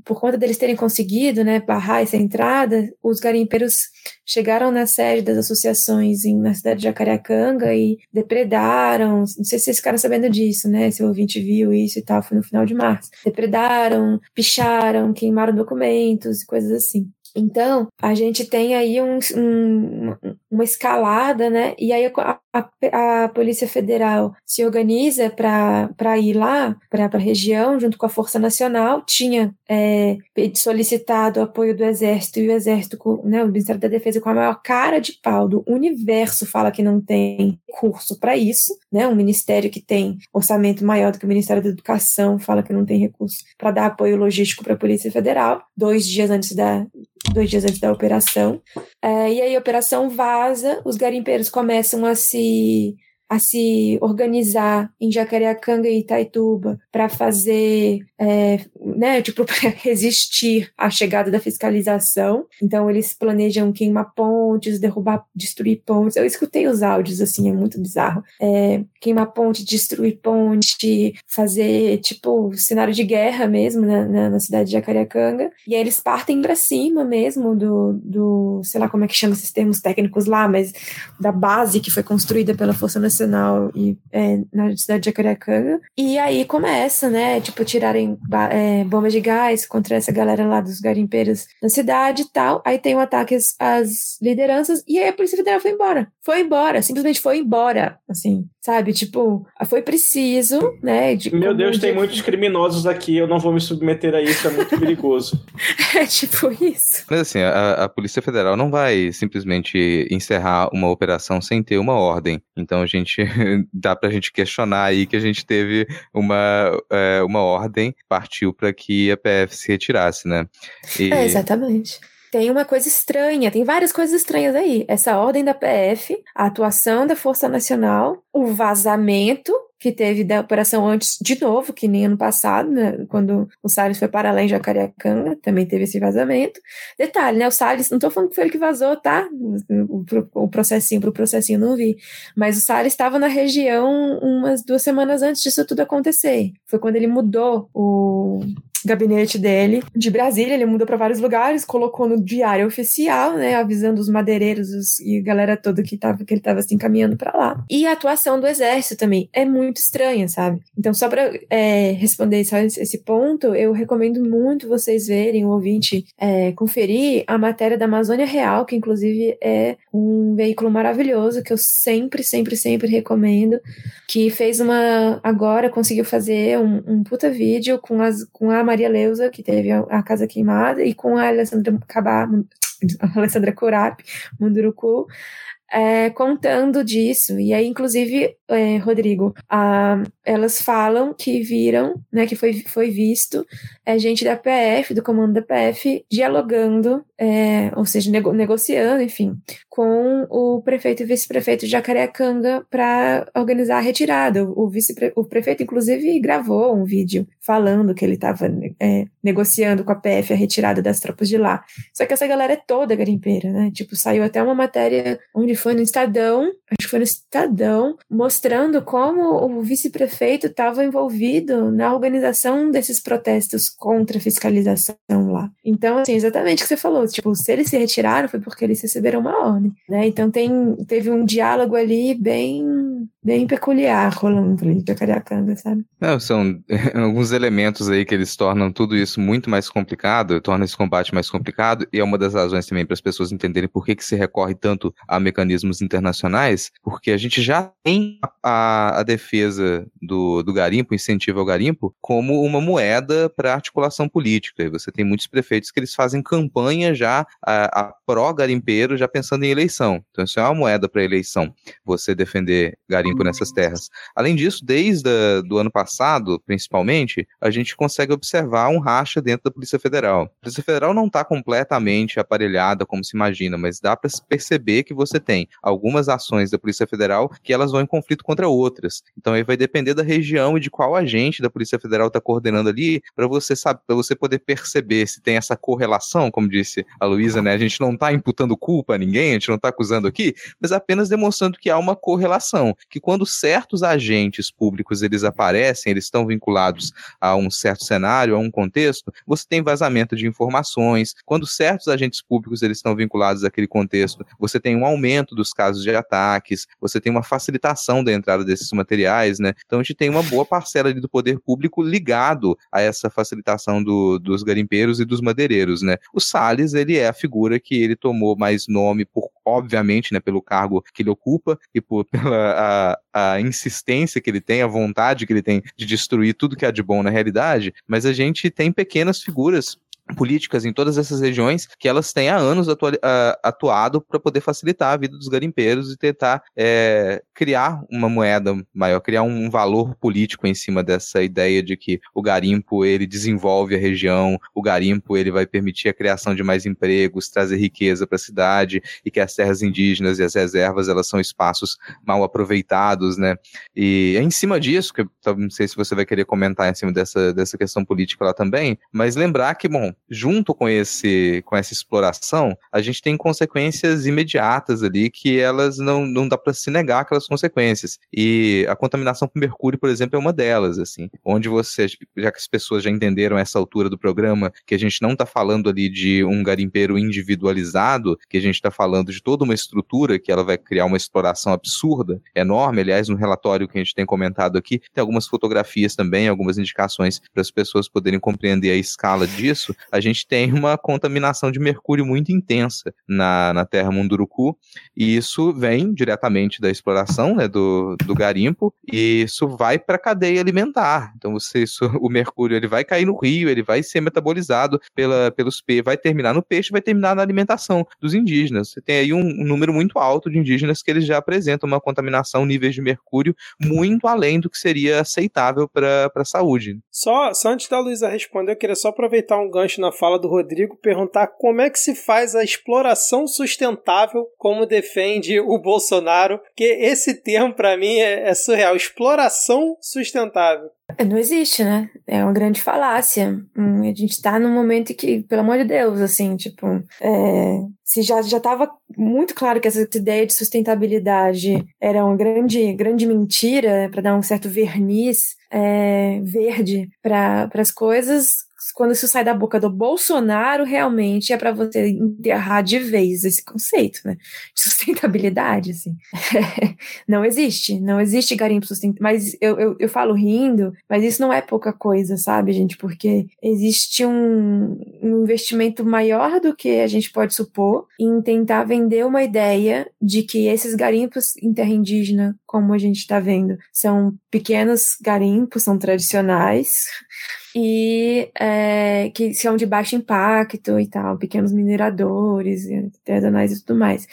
por conta deles terem conseguido né, barrar essa entrada, os garimpeiros chegaram na sede das associações em, na cidade de Jacareacanga e depredaram, não sei se vocês ficaram sabendo disso, né? Se o ouvinte viu isso e tal, foi no final de março. Depredaram, picharam, queimaram documentos e coisas assim. Então, a gente tem aí um, um, uma escalada, né? E aí a, a, a Polícia Federal se organiza para ir lá, para a região, junto com a Força Nacional, tinha é, solicitado apoio do Exército e o Exército, né, o Ministério da Defesa, com a maior cara de pau do universo, fala que não tem recurso para isso, né? Um ministério que tem orçamento maior do que o Ministério da Educação fala que não tem recurso para dar apoio logístico para a Polícia Federal, dois dias antes da dois dias antes da operação. É, e aí a operação vaza, os garimpeiros começam a se a se organizar em Jacareacanga e Itaituba para fazer, é, né, tipo, resistir à chegada da fiscalização. Então eles planejam queimar pontes, derrubar, destruir pontes. Eu escutei os áudios assim, é muito bizarro. É, queimar ponte, destruir ponte, fazer tipo cenário de guerra mesmo na, na, na cidade de Jacareacanga. E aí eles partem para cima mesmo do, do, sei lá como é que chama esses termos técnicos lá, mas da base que foi construída pela Força Nacional Nacional e é, na cidade de Jacarecanga. E aí começa, né, tipo, tirarem é, bombas de gás contra essa galera lá dos garimpeiros na cidade e tal. Aí tem um ataque às, às lideranças e aí a Polícia Federal foi embora. Foi embora, simplesmente foi embora, assim, sabe? Tipo, foi preciso, né? De, Meu Deus, tem muitos criminosos aqui, eu não vou me submeter a isso, é muito perigoso. é tipo isso. Mas assim, a, a Polícia Federal não vai simplesmente encerrar uma operação sem ter uma ordem. Então a gente gente dá pra gente questionar aí que a gente teve uma, é, uma ordem, partiu para que a PF se retirasse, né? E... É, exatamente tem uma coisa estranha, tem várias coisas estranhas aí. Essa ordem da PF, a atuação da Força Nacional, o vazamento que teve da operação antes, de novo, que nem ano passado, né, quando o Salles foi para além de Jacareacanga, também teve esse vazamento. Detalhe, né, o Salles, não estou falando que foi ele que vazou, tá? O, o processinho, pro processinho não vi, mas o Salles estava na região umas duas semanas antes disso tudo acontecer. Foi quando ele mudou o, gabinete dele de Brasília, ele mudou para vários lugares, colocou no diário oficial, né, avisando os madeireiros os, e galera toda que tava que ele estava assim caminhando para lá. E a atuação do exército também é muito estranha, sabe? Então só para é, responder só esse ponto, eu recomendo muito vocês verem o ouvinte é, conferir a matéria da Amazônia Real, que inclusive é um veículo maravilhoso que eu sempre, sempre, sempre recomendo, que fez uma agora conseguiu fazer um, um puta vídeo com as com a Maria Leusa, que teve a, casa queimada, e com a Alessandra Cabá, a Alessandra Curap, Munduruku, é, contando disso. E aí, inclusive, é, Rodrigo, a, elas falam que viram, né, que foi, foi visto é, gente da PF, do comando da PF, dialogando, é, ou seja, nego, negociando, enfim, com o prefeito e vice-prefeito de Jacareacanga para organizar a retirada. O, vice o prefeito, inclusive, gravou um vídeo falando que ele estava é, negociando com a PF a retirada das tropas de lá. Só que essa galera é toda garimpeira, né? Tipo, saiu até uma matéria onde foi no Estadão, acho que foi no Estadão, mostrando como o vice-prefeito estava envolvido na organização desses protestos contra a fiscalização lá. Então, assim, exatamente o que você falou, tipo, se eles se retiraram foi porque eles receberam uma ordem, né? Então tem, teve um diálogo ali bem bem peculiar rolando ali de Cariacanga, sabe? Não, são alguns elementos aí que eles tornam tudo isso muito mais complicado, tornam esse combate mais complicado, e é uma das razões também para as pessoas entenderem por que, que se recorre tanto a mecanismos internacionais, porque a gente já tem a, a defesa do, do garimpo, incentivo ao garimpo, como uma moeda para articulação política. E você tem muitos prefeitos que eles fazem campanha já a, a pró-garimpeiro, já pensando em eleição. Então isso é uma moeda para eleição, você defender garimpo nessas terras. Além disso, desde o ano passado, principalmente, a gente consegue observar um racha dentro da Polícia Federal. A Polícia Federal não está completamente aparelhada como se imagina, mas dá para perceber que você tem algumas ações da Polícia Federal que elas vão em conflito contra outras. Então aí vai depender da região e de qual agente da Polícia Federal está coordenando ali, para você saber, para você poder perceber se tem essa correlação, como disse a Luísa, né? A gente não está imputando culpa a ninguém, a gente não está acusando aqui, mas apenas demonstrando que há uma correlação, que quando certos agentes públicos eles aparecem, eles estão vinculados a um certo cenário, a um contexto, você tem vazamento de informações. Quando certos agentes públicos eles estão vinculados àquele contexto, você tem um aumento dos casos de ataques, você tem uma facilitação da entrada desses materiais, né? Então a gente tem uma boa parcela do poder público ligado a essa facilitação do, dos garimpeiros e dos madeireiros, né? O Salles, ele é a figura que ele tomou mais nome por obviamente, né, pelo cargo que ele ocupa e por, pela a, a insistência que ele tem, a vontade que ele tem de destruir tudo que há de bom na realidade, mas a gente tem pequenas figuras políticas em todas essas regiões que elas têm há anos atu atuado para poder facilitar a vida dos garimpeiros e tentar é, criar uma moeda maior, criar um valor político em cima dessa ideia de que o garimpo ele desenvolve a região, o garimpo ele vai permitir a criação de mais empregos, trazer riqueza para a cidade e que as terras indígenas e as reservas elas são espaços mal aproveitados, né? E é em cima disso que eu não sei se você vai querer comentar em cima dessa, dessa questão política lá também, mas lembrar que bom junto com esse com essa exploração, a gente tem consequências imediatas ali que elas não, não dá para se negar aquelas consequências. E a contaminação por mercúrio, por exemplo, é uma delas, assim, onde você, já que as pessoas já entenderam essa altura do programa, que a gente não está falando ali de um garimpeiro individualizado, que a gente está falando de toda uma estrutura que ela vai criar uma exploração absurda, enorme. Aliás, no relatório que a gente tem comentado aqui, tem algumas fotografias também, algumas indicações para as pessoas poderem compreender a escala disso a gente tem uma contaminação de mercúrio muito intensa na, na terra Munduruku, e isso vem diretamente da exploração né, do, do garimpo, e isso vai para a cadeia alimentar. Então, você, isso, o mercúrio ele vai cair no rio, ele vai ser metabolizado pela, pelos peixes, vai terminar no peixe, vai terminar na alimentação dos indígenas. Você tem aí um, um número muito alto de indígenas que eles já apresentam uma contaminação, níveis de mercúrio muito além do que seria aceitável para a saúde. Só, só antes da Luísa responder, eu queria só aproveitar um gancho na fala do Rodrigo, perguntar como é que se faz a exploração sustentável, como defende o Bolsonaro, que esse termo para mim é, é surreal. Exploração sustentável. É, não existe, né? É uma grande falácia. Hum, a gente tá num momento que, pelo amor de Deus, assim, tipo, é, se já já estava muito claro que essa ideia de sustentabilidade era uma grande grande mentira para dar um certo verniz é, verde para as coisas quando isso sai da boca do Bolsonaro, realmente é para você enterrar de vez esse conceito, né? De sustentabilidade, assim. não existe, não existe garimpo sustentável. Mas eu, eu, eu, falo rindo, mas isso não é pouca coisa, sabe, gente? Porque existe um, um investimento maior do que a gente pode supor em tentar vender uma ideia de que esses garimpos em terra indígena, como a gente está vendo, são pequenos garimpos, são tradicionais e é, que são de baixo impacto e tal, pequenos mineradores, artesanais e tudo mais.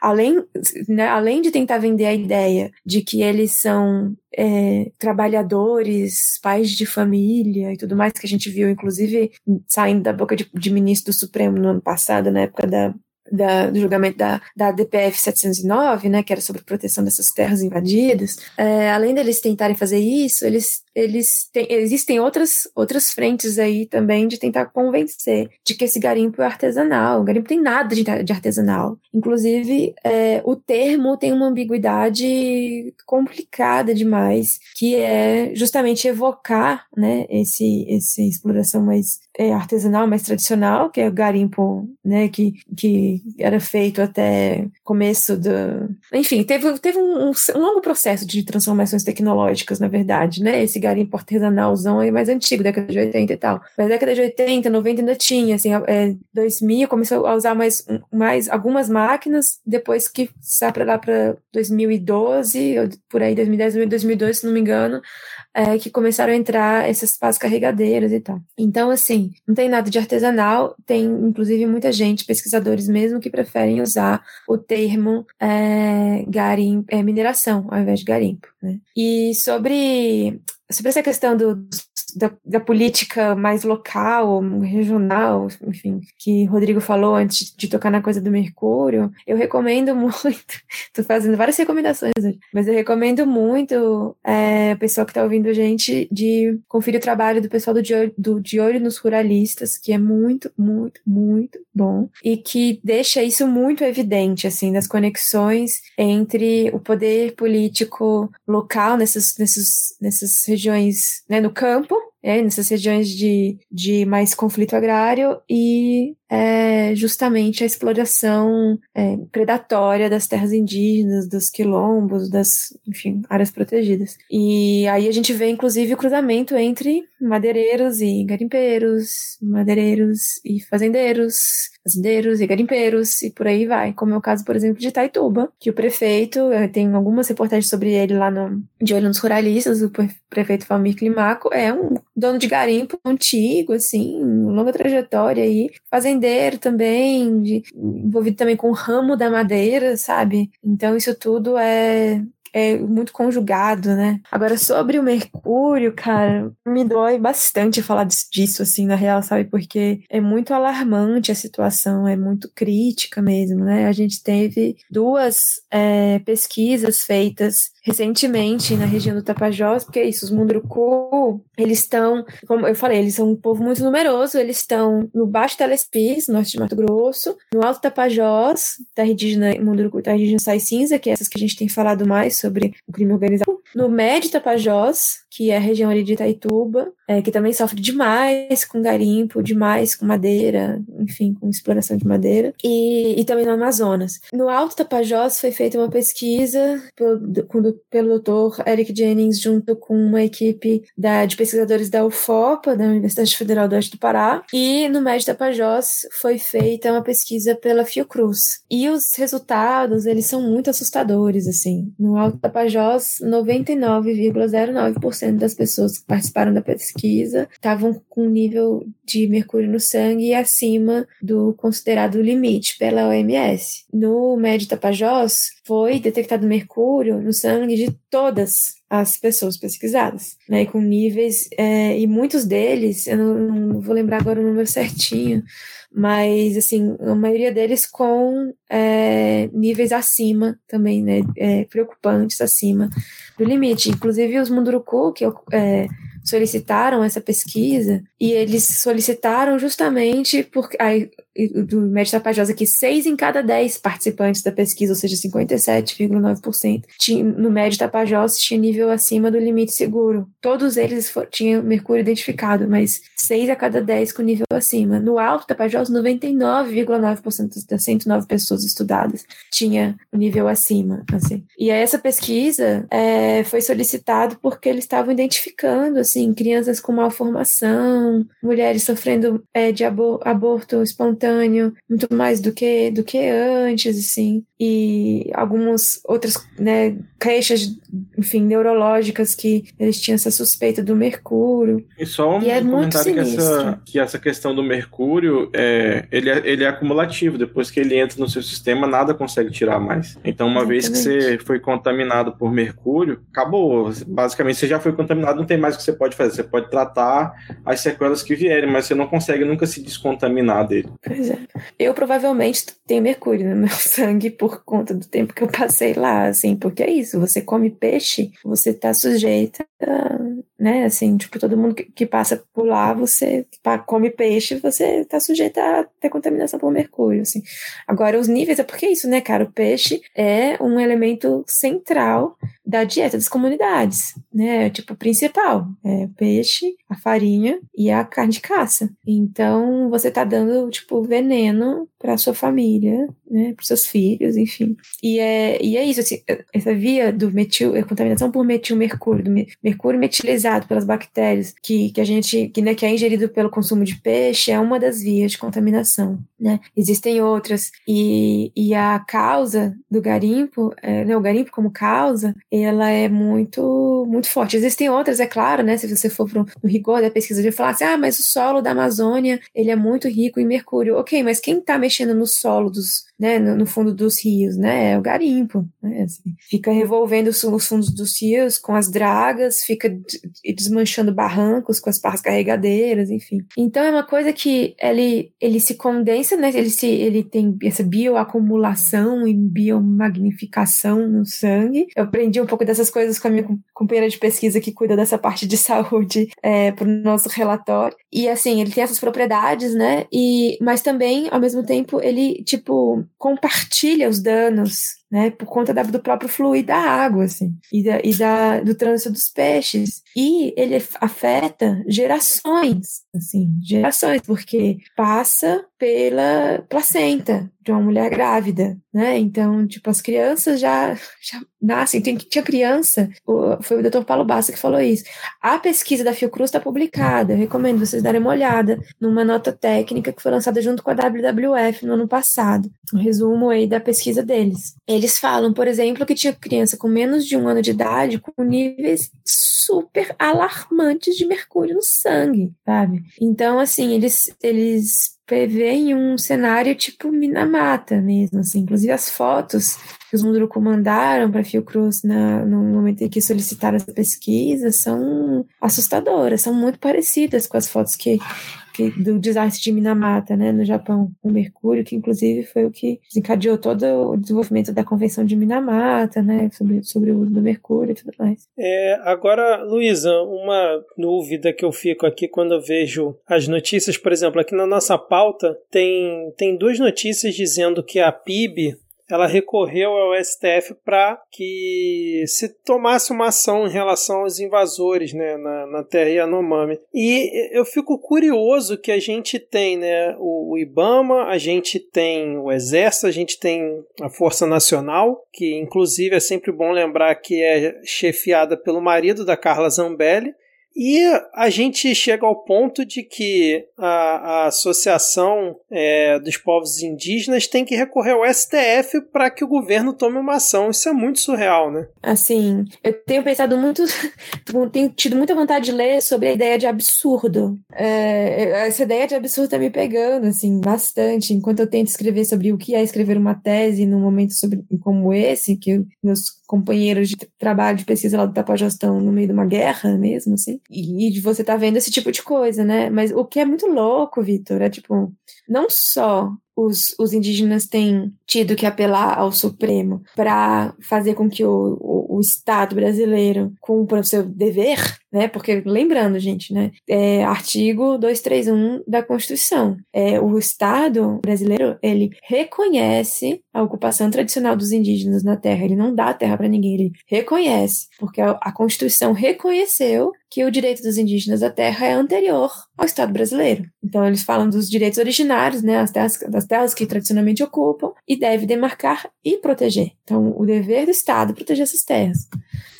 Além, né, além de tentar vender a ideia de que eles são é, trabalhadores, pais de família e tudo mais, que a gente viu, inclusive, saindo da boca de, de ministro do Supremo no ano passado, na época da da, do julgamento da, da DPF 709, né, que era sobre proteção dessas terras invadidas, é, além deles tentarem fazer isso, eles, eles têm, existem outras, outras frentes aí também de tentar convencer de que esse garimpo é artesanal. O garimpo tem nada de, de artesanal. Inclusive, é, o termo tem uma ambiguidade complicada demais, que é justamente evocar né, esse, essa exploração mais é, artesanal, mais tradicional, que é o garimpo, né, que, que era feito até começo do... Enfim, teve, teve um, um, longo processo de transformações tecnológicas, na verdade, né, esse garimpo artesanalzão é mais antigo, década de 80 e tal. Mas década de 80, 90 ainda tinha, assim, é, 2000 começou a usar mais, mais algumas máquinas, depois que sai para lá para 2012, por aí 2010, 2012, se não me engano, é, que começaram a entrar essas pás carregadeiras e tal. Então, assim, não tem nada de artesanal, tem inclusive muita gente, pesquisadores mesmo, que preferem usar o termo é, garim, é, mineração ao invés de garimpo. Né? E sobre, sobre essa questão do, da, da, política mais local, regional, enfim, que Rodrigo falou antes de tocar na coisa do Mercúrio, eu recomendo muito, tô fazendo várias recomendações hoje, mas eu recomendo muito é, o pessoal que está ouvindo a gente de conferir o trabalho do pessoal do de, olho, do de Olho nos Ruralistas, que é muito, muito, muito bom, e que deixa isso muito evidente, assim, das conexões entre o poder político local nessas, nessas, nessas regiões, né, no campo, é, nessas regiões de, de mais conflito agrário e é justamente a exploração é, predatória das terras indígenas, dos quilombos, das, enfim, áreas protegidas. E aí a gente vê, inclusive, o cruzamento entre madeireiros e garimpeiros, madeireiros e fazendeiros, fazendeiros e garimpeiros, e por aí vai. Como é o caso, por exemplo, de Itaituba, que o prefeito, é, tem algumas reportagens sobre ele lá no De Olho nos Ruralistas, o prefeito Valmir Climaco, é um dono de garimpo antigo, assim, longa trajetória aí, fazendeiro também, de, envolvido também com o ramo da madeira, sabe? Então isso tudo é é muito conjugado, né? Agora, sobre o Mercúrio, cara, me dói bastante falar disso, assim, na real, sabe? Porque é muito alarmante a situação, é muito crítica mesmo, né? A gente teve duas é, pesquisas feitas recentemente na região do Tapajós, porque é isso, os Munduruku, eles estão, como eu falei, eles são um povo muito numeroso, eles estão no Baixo Telespis, norte de Mato Grosso, no Alto Tapajós, da indígena Munduruku, da indígena Sai Cinza, que é essas que a gente tem falado mais sobre o crime organizado, no Médio Tapajós, que é a região ali de Itaituba, é, que também sofre demais com garimpo, demais com madeira, enfim, com exploração de madeira, e, e também no Amazonas. No Alto Tapajós foi feita uma pesquisa pelo, pelo doutor Eric Jennings, junto com uma equipe da, de pesquisadores da UFOPA, da Universidade Federal do Oeste do Pará, e no Médio Tapajós foi feita uma pesquisa pela Fiocruz. E os resultados, eles são muito assustadores, assim. No Alto Tapajós, 99,09% das pessoas que participaram da pesquisa estavam com nível de mercúrio no sangue acima do considerado limite pela OMS. No Médio Tapajós, foi detectado mercúrio no sangue de todas as pessoas pesquisadas, né, com níveis, é, e muitos deles, eu não, não, vou lembrar agora o número certinho, mas, assim, a maioria deles com é, níveis acima também, né, é, preocupantes acima do limite. Inclusive, os Munduruku, que é, solicitaram essa pesquisa, e eles solicitaram justamente porque. Aí, do médio Tapajós aqui, seis em cada dez participantes da pesquisa, ou seja, 57,9%, no médio Tapajós tinha nível acima do limite seguro. Todos eles for, tinham mercúrio identificado, mas seis a cada dez com nível acima. No alto Tapajós, 99,9% das 109 pessoas estudadas tinha nível acima. Assim. E essa pesquisa é, foi solicitado porque eles estavam identificando assim crianças com malformação, mulheres sofrendo é, de abor aborto espontâneo muito mais do que do que antes, assim, e algumas outras né, queixas, enfim, neurológicas que eles tinham essa suspeita do mercúrio. E só um e é comentário que essa, que essa questão do mercúrio é ele, é ele é acumulativo. Depois que ele entra no seu sistema, nada consegue tirar mais. Então, uma Exatamente. vez que você foi contaminado por mercúrio, acabou. Basicamente, você já foi contaminado, não tem mais o que você pode fazer. Você pode tratar as sequelas que vierem, mas você não consegue nunca se descontaminar dele. Pois é. Eu provavelmente tenho mercúrio no meu sangue por conta do tempo que eu passei lá, assim, porque é isso. Você come peixe, você tá sujeita né? Assim, tipo, todo mundo que, passa por lá, você come peixe, você tá sujeito a ter contaminação por mercúrio, assim. Agora, os níveis, é porque é isso, né, cara? O peixe é um elemento central da dieta das comunidades, né? Tipo, principal. É peixe, a farinha e a carne de caça. Então, você tá dando, tipo, veneno para sua família, né? Para seus filhos, enfim. E é, e é isso, assim, essa via do metil, a contaminação por metilmercúrio, do mercúrio metilizado pelas bactérias, que, que a gente, que, né, que é ingerido pelo consumo de peixe, é uma das vias de contaminação, né? Existem outras. E, e a causa do garimpo, é, né, o garimpo como causa, ela é muito, muito forte. Existem outras, é claro, né? Se você for para o rigor da pesquisa de falar assim, ah, mas o solo da Amazônia, ele é muito rico em mercúrio. Ok, mas quem está mexendo no solo dos, né, no, fundo dos rios, né? É o garimpo, né? Assim, fica revolvendo os, os, fundos dos rios com as dragas, fica desmanchando barrancos com as parras carregadeiras, enfim. Então é uma coisa que ele, ele se condensa, né? Ele se ele tem essa bioacumulação e biomagnificação no sangue. Eu aprendi um pouco dessas coisas com a minha companheira de pesquisa que cuida dessa parte de saúde é, para o nosso relatório. E assim, ele tem essas propriedades, né? E, mas também, ao mesmo tempo, ele, tipo, compartilha os danos né? Por conta da, do próprio fluir da água, assim, e, da, e da, do trânsito dos peixes. E ele afeta gerações, assim, gerações, porque passa pela placenta de uma mulher grávida, né? Então, tipo, as crianças já, já nascem. Tem, tinha criança, foi o Dr. Paulo Bassa que falou isso. A pesquisa da Fiocruz está publicada. Eu recomendo vocês darem uma olhada numa nota técnica que foi lançada junto com a WWF no ano passado. Um resumo aí da pesquisa deles. Eles falam, por exemplo, que tinha criança com menos de um ano de idade com níveis super alarmantes de mercúrio no sangue, sabe? Então, assim, eles, eles prevêem um cenário tipo Minamata mesmo, assim. Inclusive as fotos os Munduruku mandaram para Fiocruz na, no momento em que solicitaram essa pesquisa são assustadoras, são muito parecidas com as fotos que, que do desastre de Minamata, né, no Japão, com Mercúrio, que inclusive foi o que desencadeou todo o desenvolvimento da Convenção de Minamata, né, sobre, sobre o uso do Mercúrio e tudo mais. É, agora, Luísa, uma dúvida que eu fico aqui quando eu vejo as notícias, por exemplo, aqui na nossa pauta tem, tem duas notícias dizendo que a PIB ela recorreu ao STF para que se tomasse uma ação em relação aos invasores né, na, na terra Yanomami. E eu fico curioso que a gente tem né, o, o IBAMA, a gente tem o Exército, a gente tem a Força Nacional, que inclusive é sempre bom lembrar que é chefiada pelo marido da Carla Zambelli, e a gente chega ao ponto de que a, a Associação é, dos Povos Indígenas tem que recorrer ao STF para que o governo tome uma ação. Isso é muito surreal, né? Assim, eu tenho pensado muito, tenho tido muita vontade de ler sobre a ideia de absurdo. É, essa ideia de absurdo tá me pegando, assim, bastante. Enquanto eu tento escrever sobre o que é escrever uma tese num momento sobre, como esse, que meus companheiros de trabalho, de pesquisa lá do Tapajós estão no meio de uma guerra mesmo, assim. E, e você tá vendo esse tipo de coisa, né? Mas o que é muito louco, Vitor, é tipo, não só os, os indígenas têm tido que apelar ao Supremo para fazer com que o, o, o, Estado brasileiro cumpra o seu dever, né? Porque, lembrando, gente, né? É, artigo 231 da Constituição. É, o Estado brasileiro, ele reconhece a ocupação tradicional dos indígenas na terra. Ele não dá terra para ninguém, ele reconhece, porque a, a Constituição reconheceu que o direito dos indígenas à terra é anterior ao Estado brasileiro. Então, eles falam dos direitos originários, né? As terras, das terras que tradicionalmente ocupam, e deve demarcar e proteger. Então, o dever do Estado é proteger essas terras.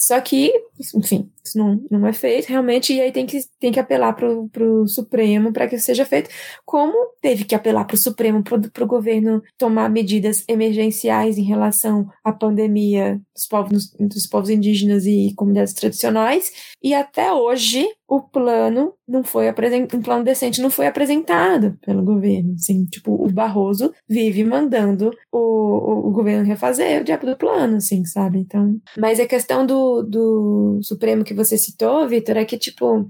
Só que, enfim, isso não, não é feito realmente, e aí tem que, tem que apelar para o Supremo para que isso seja feito, como teve que apelar para o Supremo para o governo tomar medidas emergenciais em relação à pandemia dos povos, dos povos indígenas e comunidades tradicionais, e até hoje o plano não foi apresentado, um plano decente não foi apresentado pelo governo. Assim, tipo, o Barroso vive mandando o, o, o governo refazer o diabo do plano, assim, sabe? Então, mas a questão do, do Supremo que você citou, Vitor, é que, tipo,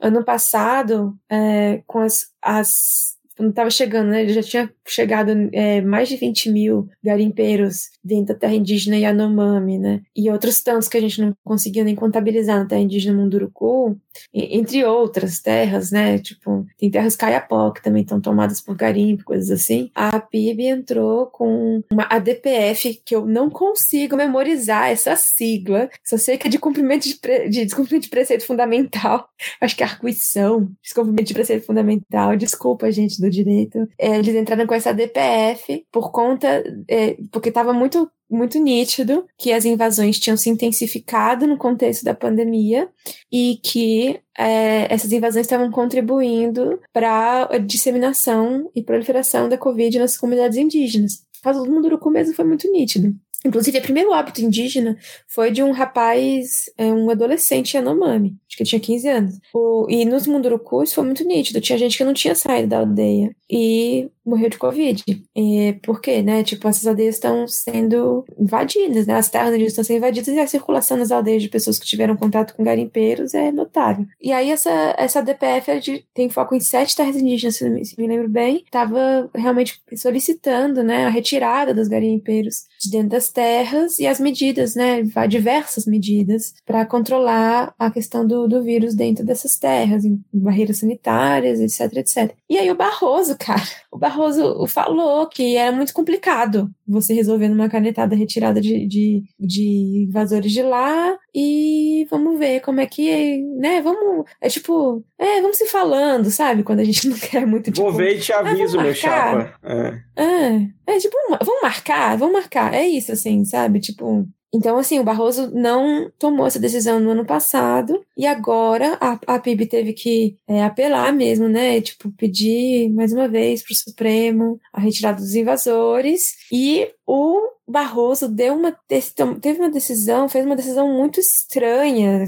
ano passado, é, com as, as quando estava chegando, né, já tinha chegado é, mais de 20 mil garimpeiros dentro da terra indígena Yanomami, né, e outros tantos que a gente não conseguiu nem contabilizar na terra indígena Munduruku, entre outras terras, né, tipo, tem terras Caiapó que também estão tomadas por garimpo, coisas assim. A PIB entrou com uma ADPF que eu não consigo memorizar essa sigla, só sei que é de cumprimento de, pre... de descumprimento de preceito fundamental, acho que é arquição, descumprimento de preceito fundamental, desculpa, gente, do direito, é, eles entraram com essa DPF por conta, é, porque estava muito muito nítido que as invasões tinham se intensificado no contexto da pandemia e que é, essas invasões estavam contribuindo para a disseminação e proliferação da Covid nas comunidades indígenas. O caso do Munduruku mesmo foi muito nítido. Inclusive, o primeiro hábito indígena foi de um rapaz, é, um adolescente Yanomami, que ele tinha 15 anos. O, e nos Mundurucus foi muito nítido, tinha gente que não tinha saído da aldeia e morreu de Covid. E, por quê, né? Tipo, essas aldeias estão sendo invadidas, né? As terras indígenas estão sendo invadidas e a circulação nas aldeias de pessoas que tiveram contato com garimpeiros é notável. E aí, essa, essa DPF é de, tem foco em sete terras indígenas, se me, se me lembro bem, estava realmente solicitando, né, a retirada dos garimpeiros de dentro das terras e as medidas, né, diversas medidas para controlar a questão do, do vírus dentro dessas terras, em barreiras sanitárias, etc, etc. E aí o Barroso, cara, o Barroso falou que era muito complicado você resolver numa canetada retirada de, de, de invasores de lá e vamos ver como é que, né, vamos, é tipo, é, vamos se falando, sabe? Quando a gente não quer muito, tipo... Vou ver e te ah, aviso, vamos meu chapa. É. É, é tipo, vamos marcar, vamos marcar. É isso, assim, sabe? Tipo. Então, assim, o Barroso não tomou essa decisão no ano passado e agora a, a PIB teve que é, apelar mesmo, né? Tipo, pedir mais uma vez para o Supremo a retirada dos invasores e o Barroso deu uma teve uma decisão, fez uma decisão muito estranha.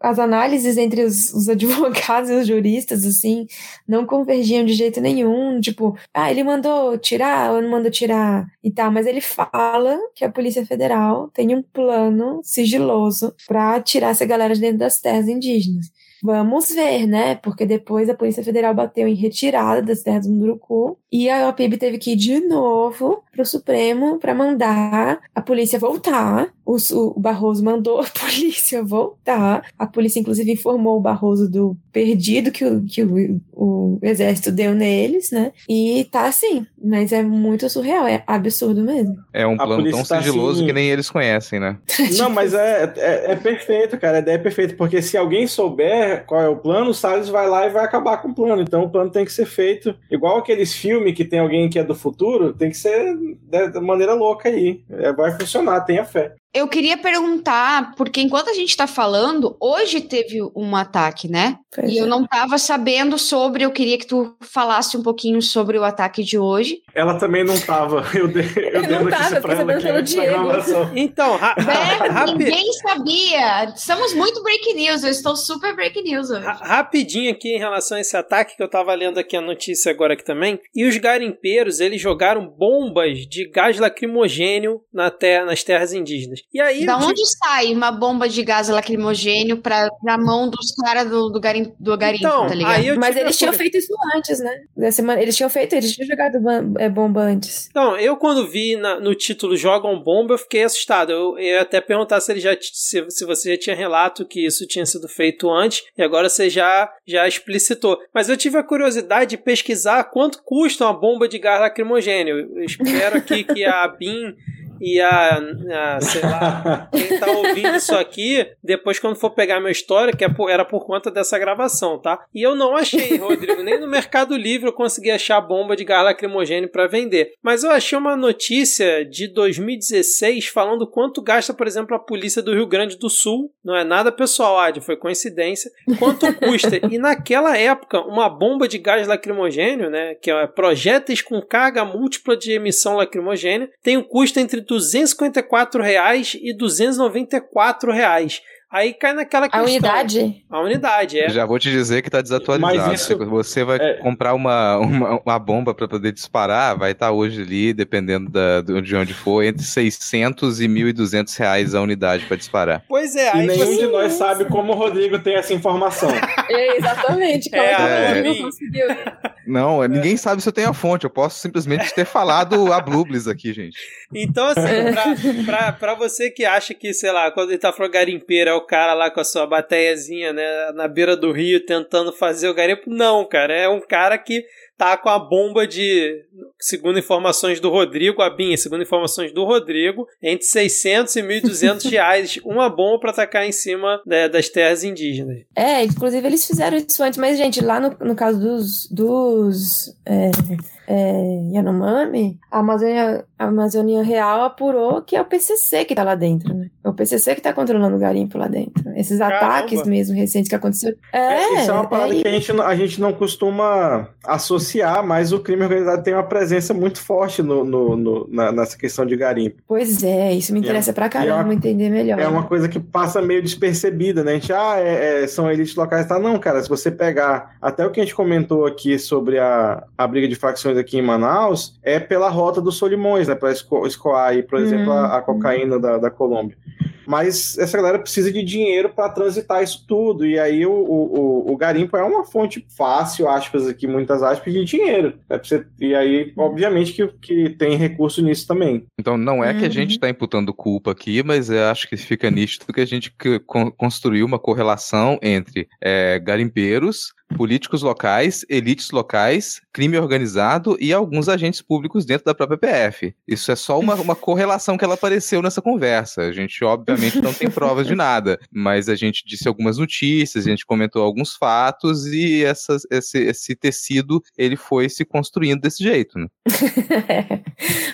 As análises entre os, os, advogados e os juristas, assim, não convergiam de jeito nenhum. Tipo, ah, ele mandou tirar ou não mandou tirar e tal, mas ele fala que a Polícia Federal tem um plano sigiloso para tirar essa galera de dentro das terras indígenas. Vamos ver, né? Porque depois a Polícia Federal bateu em retirada das terras do Munduruku e a OPIB teve que ir de novo para o Supremo para mandar a polícia voltar. O, o, Barroso mandou a polícia voltar. A polícia, inclusive, informou o Barroso do perdido que o, que o, o exército deu neles, né? E tá assim, mas é muito surreal, é absurdo mesmo. É um plano tão tá sigiloso assim... que nem eles conhecem, né? Não, mas é, é, é, perfeito, cara. A ideia é perfeita, porque se alguém souber qual é o plano, o Salles vai lá e vai acabar com o plano. Então o plano tem que ser feito igual aqueles filmes que tem alguém que é do futuro, tem que ser da maneira louca aí. É, vai funcionar, tenha fé. Eu queria perguntar, porque enquanto a gente está falando, hoje teve um ataque, né? Pois e é. eu não estava sabendo sobre, eu queria que tu falasse um pouquinho sobre o ataque de hoje. Ela também não estava. Eu dei, eu dei não notícia para ela aqui Diego. Então, ra é, ninguém sabia. Estamos muito break news, eu estou super break news hoje. rapidinho aqui em relação a esse ataque que eu estava lendo aqui a notícia agora aqui também. E os garimpeiros, eles jogaram bombas de gás lacrimogênio na terra, nas terras indígenas. E aí, da onde sai uma bomba de gás lacrimogênio pra, pra mão dos caras do, do, do garimpo, então, tá ligado? Mas eles tinham feito isso antes, né? Eles tinham feito, eles tinham jogado é, bomba antes. Então, eu quando vi na, no título Jogam Bomba, eu fiquei assustado. Eu, eu ia até perguntar se ele já se, se você já tinha relato que isso tinha sido feito antes, e agora você já, já explicitou. Mas eu tive a curiosidade de pesquisar quanto custa uma bomba de gás lacrimogênio. Eu espero aqui que a BIM e a, a, sei lá, quem tá ouvindo isso aqui, depois quando for pegar minha história, que é era por conta dessa gravação, tá? E eu não achei, Rodrigo, nem no Mercado Livre eu consegui achar bomba de gás lacrimogêneo para vender. Mas eu achei uma notícia de 2016 falando quanto gasta, por exemplo, a polícia do Rio Grande do Sul. Não é nada pessoal, Ad, foi coincidência. Quanto custa? E naquela época, uma bomba de gás lacrimogênio, né, que é projéteis com carga múltipla de emissão lacrimogênea, tem um custo entre 254 reais e 294 reais. Aí cai naquela questão. A unidade? A unidade, é. Já vou te dizer que tá desatualizado. Isso... Você vai é... comprar uma, uma, uma bomba para poder disparar, vai estar tá hoje ali, dependendo da, de onde for, entre 600 e 1.200 reais a unidade para disparar. Pois é. Aí e nenhum de nós sabe como o Rodrigo tem essa informação. é, exatamente. Como é, é, é... conseguiu? Não, ninguém sabe se eu tenho a fonte. Eu posso simplesmente ter falado a Blubles aqui, gente. Então, assim, pra, pra, pra, você que acha que, sei lá, quando ele tá falando garimpeiro é o cara lá com a sua bateiazinha, né, na beira do rio tentando fazer o garimpo, não, cara. É um cara que tá com a bomba de, segundo informações do Rodrigo, a Binha, segundo informações do Rodrigo, entre 600 e 1.200 reais uma bomba para atacar em cima né, das terras indígenas. É, inclusive eles fizeram isso antes, mas, gente, lá no, no caso dos, dos é, é, Yanomami, a Amazônia, a Amazônia Real apurou que é o PCC que tá lá dentro, né? É o PCC que tá controlando o garimpo lá dentro. Esses Caramba. ataques mesmo recentes que aconteceram. É, é, isso é uma parada é, que a gente, a gente não costuma associar, mas o crime organizado tem uma presença muito forte no, no, no na, nessa questão de garimpo. Pois é, isso me interessa é, pra caramba é uma, entender melhor. É uma coisa que passa meio despercebida, né? A gente, ah, é, é, são elites locais, tá? Não, cara, se você pegar até o que a gente comentou aqui sobre a, a briga de facções aqui em Manaus, é pela rota dos Solimões, né? Para escoar aí, por exemplo, a, a, cocaína da, da Colômbia. Mas essa galera precisa de dinheiro para transitar isso tudo. E aí o, o, o, garimpo é uma fonte fácil, aspas aqui, muitas aspas, de dinheiro. É você, e aí, obviamente, que, que tem recurso nisso também. Então não é uhum. que a gente está imputando culpa aqui, mas eu acho que fica nítido que a gente construiu uma correlação entre é, garimpeiros políticos locais, elites locais, crime organizado e alguns agentes públicos dentro da própria PF. Isso é só uma, uma correlação que ela apareceu nessa conversa. A gente, obviamente, não tem provas de nada, mas a gente disse algumas notícias, a gente comentou alguns fatos e essas, esse, esse tecido ele foi se construindo desse jeito. Né?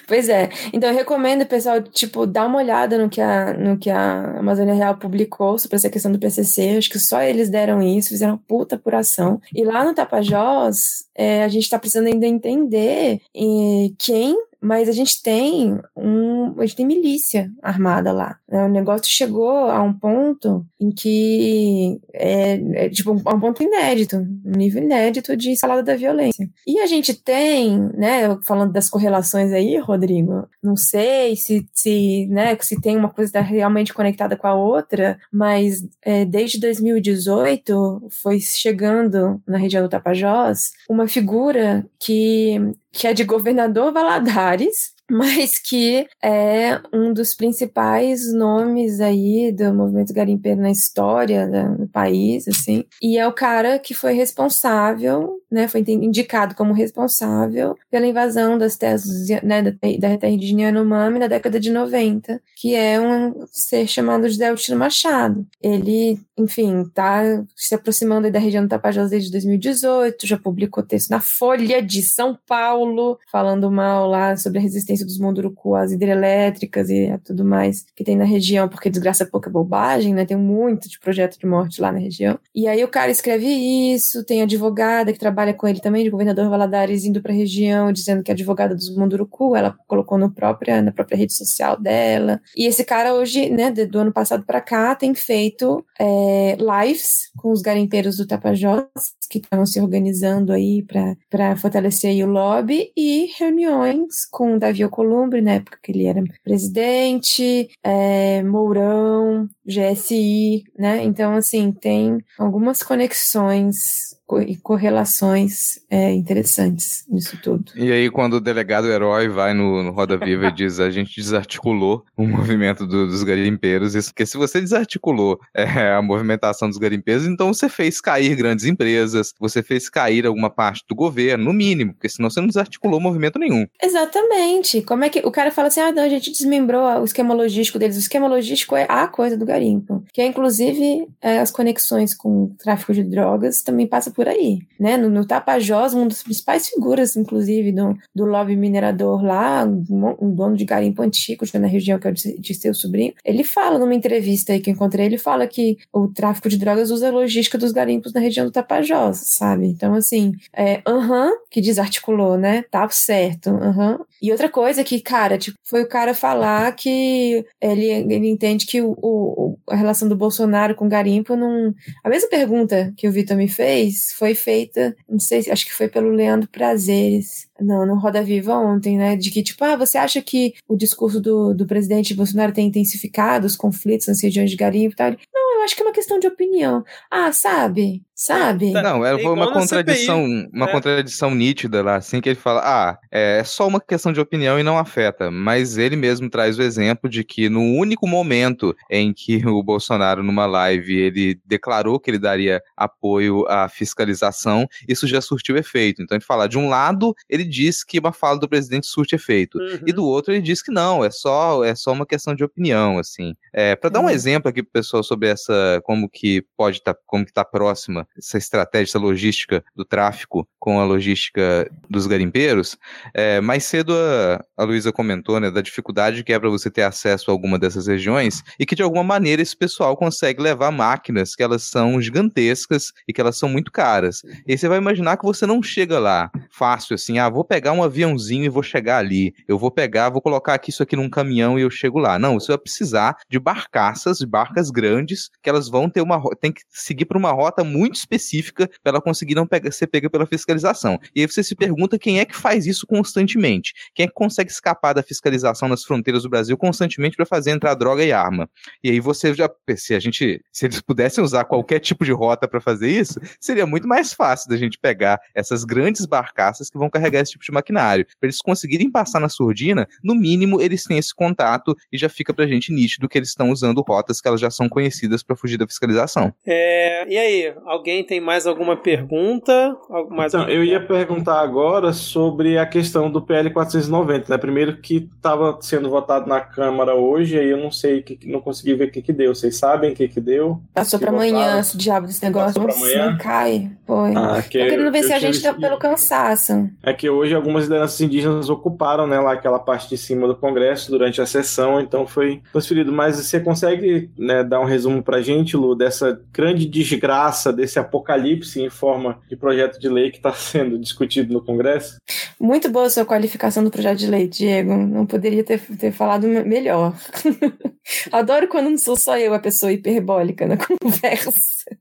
pois é. Então eu recomendo, pessoal, tipo, dar uma olhada no que a, no que a Amazônia Real publicou sobre essa questão do PCC. Acho que só eles deram isso, fizeram uma puta apuração e lá no Tapajós, é, a gente está precisando ainda entender e, quem mas a gente tem um, a gente tem milícia armada lá. Né? O negócio chegou a um ponto em que é, é tipo um, um ponto inédito, um nível inédito de escalada da violência. E a gente tem, né, falando das correlações aí, Rodrigo, não sei se, se, né, se tem uma coisa tá realmente conectada com a outra, mas é, desde 2018 foi chegando na região do Tapajós uma figura que que é de governador Valadares, mas que é um dos principais nomes aí do movimento garimpeiro na história do país, assim. E é o cara que foi responsável, né, foi indicado como responsável pela invasão das terras, né, da, terra indígena Yanomami na década de 90, que é um ser chamado José Altino Machado. Ele, enfim, tá se aproximando da região do Tapajós desde 2018, já publicou texto na Folha de São Paulo, falando mal lá sobre a resistência dos Munduruku, as hidrelétricas e tudo mais que tem na região, porque desgraça é pouca bobagem, né? Tem muito de projeto de morte lá na região. E aí o cara escreve isso, tem advogada que trabalha com ele também, de governador Valadares, indo pra região, dizendo que é advogada dos Munduruku, ela colocou no própria, na própria rede social dela. E esse cara hoje, né, do ano passado para cá, tem feito é, lives com os garimpeiros do Tapajós, que estão se organizando aí para fortalecer o lobby, e reuniões com Davi Alcolumbre, na época que ele era presidente, é, Mourão, GSI, né? Então, assim, tem algumas conexões e correlações é, interessantes nisso tudo. E aí, quando o delegado herói vai no, no Roda Viva e diz a gente desarticulou o movimento do, dos garimpeiros, isso porque se você desarticulou é, a movimentação dos garimpeiros, então você fez cair grandes empresas, você fez cair alguma parte do governo, no mínimo, porque senão você não desarticulou movimento nenhum. Exatamente. Como é que o cara fala assim, ah, não, a gente desmembrou o esquema logístico deles. O esquema logístico é a coisa do garimpo, que é inclusive é, as conexões com o tráfico de drogas também passa por por aí, né? No, no Tapajós, uma das principais figuras, inclusive, do, do lobby minerador lá, um, um dono de garimpo antigo, na região que é de, de seu sobrinho, ele fala numa entrevista aí que eu encontrei, ele fala que o tráfico de drogas usa a logística dos garimpos na região do Tapajós, sabe? Então, assim, é, aham, uh -huh, que desarticulou, né? Tá certo, aham. E outra coisa que, cara, tipo, foi o cara falar que ele, ele entende que o, o, a relação do Bolsonaro com o garimpo não... A mesma pergunta que o Vitor me fez foi feita, não sei, acho que foi pelo Leandro Prazeres, não, no Roda Viva ontem, né? De que, tipo, ah, você acha que o discurso do, do presidente Bolsonaro tem intensificado os conflitos nas regiões de garimpo e tal? Não, eu acho que é uma questão de opinião. Ah, sabe? Sabe? Não, é, foi uma contradição, CPI, uma é. contradição nítida lá, assim, que ele fala, ah, é só uma questão de opinião e não afeta. Mas ele mesmo traz o exemplo de que no único momento em que o Bolsonaro, numa live, ele declarou que ele daria apoio à fiscalização, isso já surtiu efeito. Então ele fala, de um lado, ele diz que uma fala do presidente surte efeito. Uhum. E do outro, ele diz que não, é só, é só uma questão de opinião, assim. É, para dar um uhum. exemplo aqui pro pessoal sobre essa, como que pode estar, tá, como que tá próxima essa estratégia, essa logística do tráfico com a logística dos garimpeiros, é, mais cedo a, a Luísa comentou né, da dificuldade que é para você ter acesso a alguma dessas regiões e que de alguma maneira esse pessoal consegue levar máquinas que elas são gigantescas e que elas são muito caras. E você vai imaginar que você não chega lá fácil assim, ah, vou pegar um aviãozinho e vou chegar ali, eu vou pegar, vou colocar aqui isso aqui num caminhão e eu chego lá. Não, você vai precisar de barcaças, de barcas grandes, que elas vão ter uma tem que seguir por uma rota muito específica para ela conseguir não ser pega pela fiscalização. E aí você se pergunta quem é que faz isso constantemente? Quem é que consegue escapar da fiscalização nas fronteiras do Brasil constantemente para fazer entrar droga e arma? E aí você já, se a gente, se eles pudessem usar qualquer tipo de rota para fazer isso, seria muito mais fácil da gente pegar essas grandes barcaças que vão carregar esse tipo de maquinário. Para eles conseguirem passar na surdina, no mínimo eles têm esse contato e já fica pra gente nítido que eles estão usando rotas que elas já são conhecidas para fugir da fiscalização. É, e aí, alguém tem mais alguma pergunta? Mais então, eu ia perguntar agora sobre a questão do PL 490, né? Primeiro que estava sendo votado na Câmara hoje, aí eu não sei, que, não consegui ver o que, que deu. Vocês sabem o que, que deu? Passou para amanhã esse diabo desse negócio. Passou amanhã? cai. Foi. Ah, que, eu querendo ver se a gente tá pelo cansaço. É que hoje algumas lideranças indígenas ocuparam, né, lá aquela parte de cima do Congresso durante a sessão, então foi transferido. Mas você consegue né, dar um resumo pra gente, Lu, dessa grande desgraça, desse apocalipse em forma de projeto de lei que está sendo discutido no Congresso? Muito boa a sua qualificação do projeto de lei, Diego. Não poderia ter, ter falado melhor. Adoro quando não sou só eu a pessoa hiperbólica na conversa,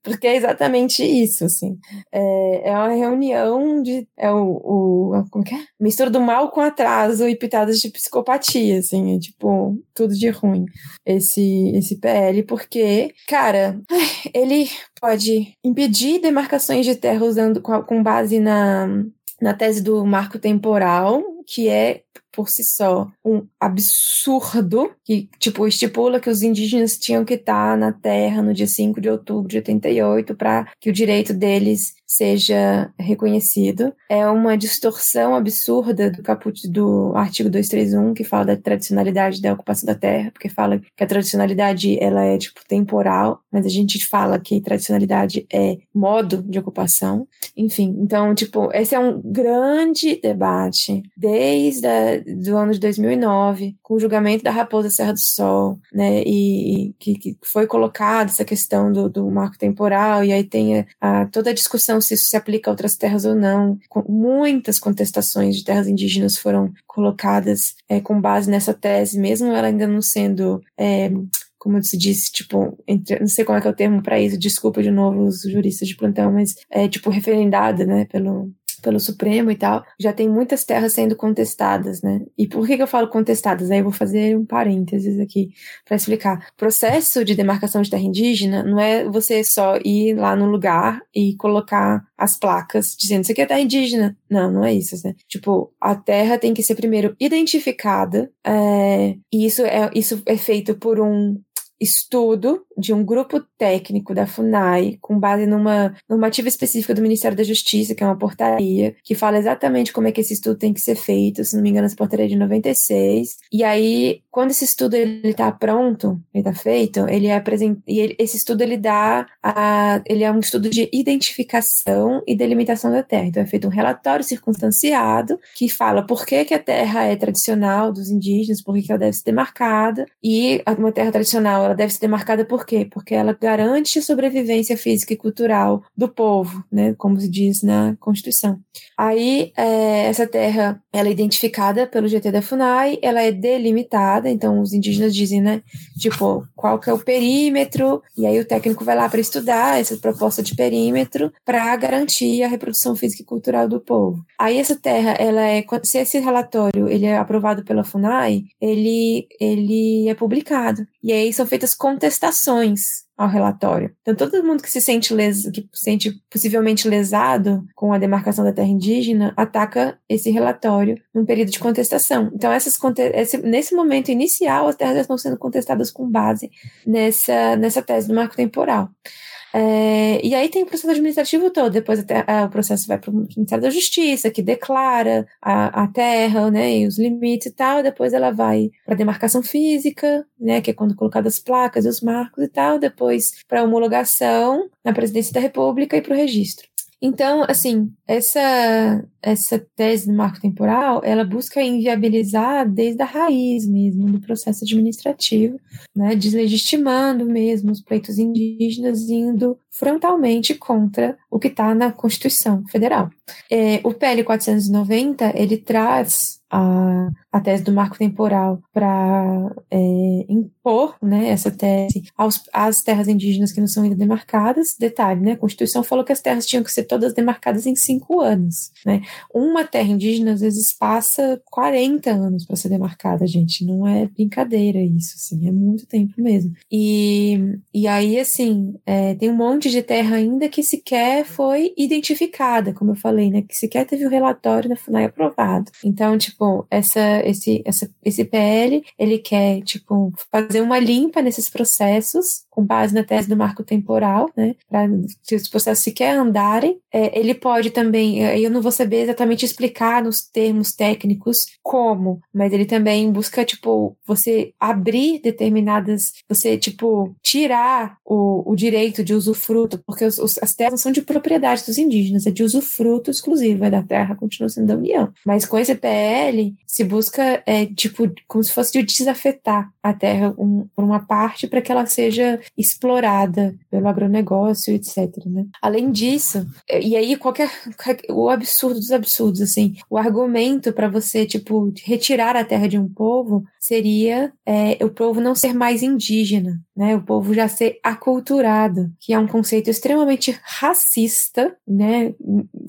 porque é exatamente isso, assim. É, é uma reunião de. É o, o. Como que é? Mistura do mal com atraso e pitadas de psicopatia, assim. É tipo, tudo de ruim. Esse, esse PL, porque, cara, ele pode impedir demarcações de terra usando com base na, na tese do marco temporal, que é por si só um absurdo que, tipo, estipula que os indígenas tinham que estar na terra no dia 5 de outubro de 88 para que o direito deles seja reconhecido. É uma distorção absurda do caput do artigo 231 que fala da tradicionalidade da ocupação da terra, porque fala que a tradicionalidade ela é tipo temporal, mas a gente fala que tradicionalidade é modo de ocupação. Enfim, então, tipo, esse é um grande debate desde do ano de 2009, com o julgamento da Raposa Serra do Sol, né, e, e que, que, foi colocada essa questão do, do marco temporal, e aí tem a, a, toda a discussão se isso se aplica a outras terras ou não. Muitas contestações de terras indígenas foram colocadas é, com base nessa tese, mesmo ela ainda não sendo. É, como se disse, tipo, entre, não sei como é que é o termo para isso, desculpa de novo os juristas de plantão, mas é tipo referendada, né, pelo, pelo Supremo e tal, já tem muitas terras sendo contestadas, né? E por que, que eu falo contestadas? Aí eu vou fazer um parênteses aqui para explicar. O processo de demarcação de terra indígena não é você só ir lá no lugar e colocar as placas dizendo isso aqui é terra indígena. Não, não é isso, né? Tipo, a terra tem que ser primeiro identificada, é, e isso é, isso é feito por um estudo de um grupo técnico da FUNAI, com base numa normativa específica do Ministério da Justiça, que é uma portaria, que fala exatamente como é que esse estudo tem que ser feito, se não me engano, essa portaria é de 96. E aí, quando esse estudo ele está pronto, ele está feito, ele é apresentado, e ele, esse estudo ele dá a, ele é um estudo de identificação e delimitação da terra. Então é feito um relatório circunstanciado que fala por que, que a terra é tradicional dos indígenas, por que, que ela deve ser demarcada, e uma terra tradicional ela deve ser demarcada por quê? Porque ela garante a sobrevivência física e cultural do povo, né? Como se diz na Constituição. Aí, é, essa terra, ela é identificada pelo GT da FUNAI, ela é delimitada, então os indígenas dizem, né? Tipo, qual que é o perímetro, e aí o técnico vai lá para estudar essa proposta de perímetro para garantir a reprodução física e cultural do povo. Aí essa terra, ela é, se esse relatório ele é aprovado pela FUNAI, ele, ele é publicado. E aí são feitas feitas contestações ao relatório. Então, todo mundo que se sente, que se sente possivelmente lesado com a demarcação da terra indígena ataca esse relatório num período de contestação. Então, essas esse... nesse momento inicial, as terras estão sendo contestadas com base nessa, nessa tese do marco temporal. É, e aí tem o processo administrativo todo, depois até, a, o processo vai para o Ministério da Justiça, que declara a, a terra, né, e os limites e tal, depois ela vai para a demarcação física, né, que é quando colocadas as placas e os marcos e tal, depois para homologação na Presidência da República e para o registro. Então, assim, essa, essa tese do marco temporal, ela busca inviabilizar desde a raiz mesmo do processo administrativo, né, deslegitimando mesmo os pleitos indígenas, indo frontalmente contra o que está na Constituição Federal. É, o PL 490, ele traz a, a tese do marco temporal para é, impor né, essa tese aos, às terras indígenas que não são ainda demarcadas. Detalhe, né, a Constituição falou que as terras tinham que ser todas demarcadas em cinco anos. Né? Uma terra indígena, às vezes, passa 40 anos para ser demarcada, gente. Não é brincadeira isso, assim, é muito tempo mesmo. E, e aí, assim, é, tem um monte de terra ainda que sequer foi identificada, como eu falei, né, que sequer teve o relatório da FUNAI aprovado. Então, tipo, essa, esse, essa, esse PL, ele quer, tipo, fazer uma limpa nesses processos, com base na tese do marco temporal, né, para se os processos sequer andarem. É, ele pode também, eu não vou saber exatamente explicar nos termos técnicos como, mas ele também busca, tipo, você abrir determinadas, você, tipo, tirar o, o direito de usufruto, porque os, os, as terras não são de propriedade dos indígenas, é de usufruto exclusivo, é da terra, continua sendo da União. Mas com esse PL, se busca, é, tipo, como se fosse de desafetar a terra um, por uma parte para que ela seja explorada pelo agronegócio, etc. Né? Além disso, e aí qualquer o absurdo dos absurdos, assim, o argumento para você tipo retirar a terra de um povo seria é, o povo não ser mais indígena, né? O povo já ser aculturado, que é um conceito extremamente racista, né?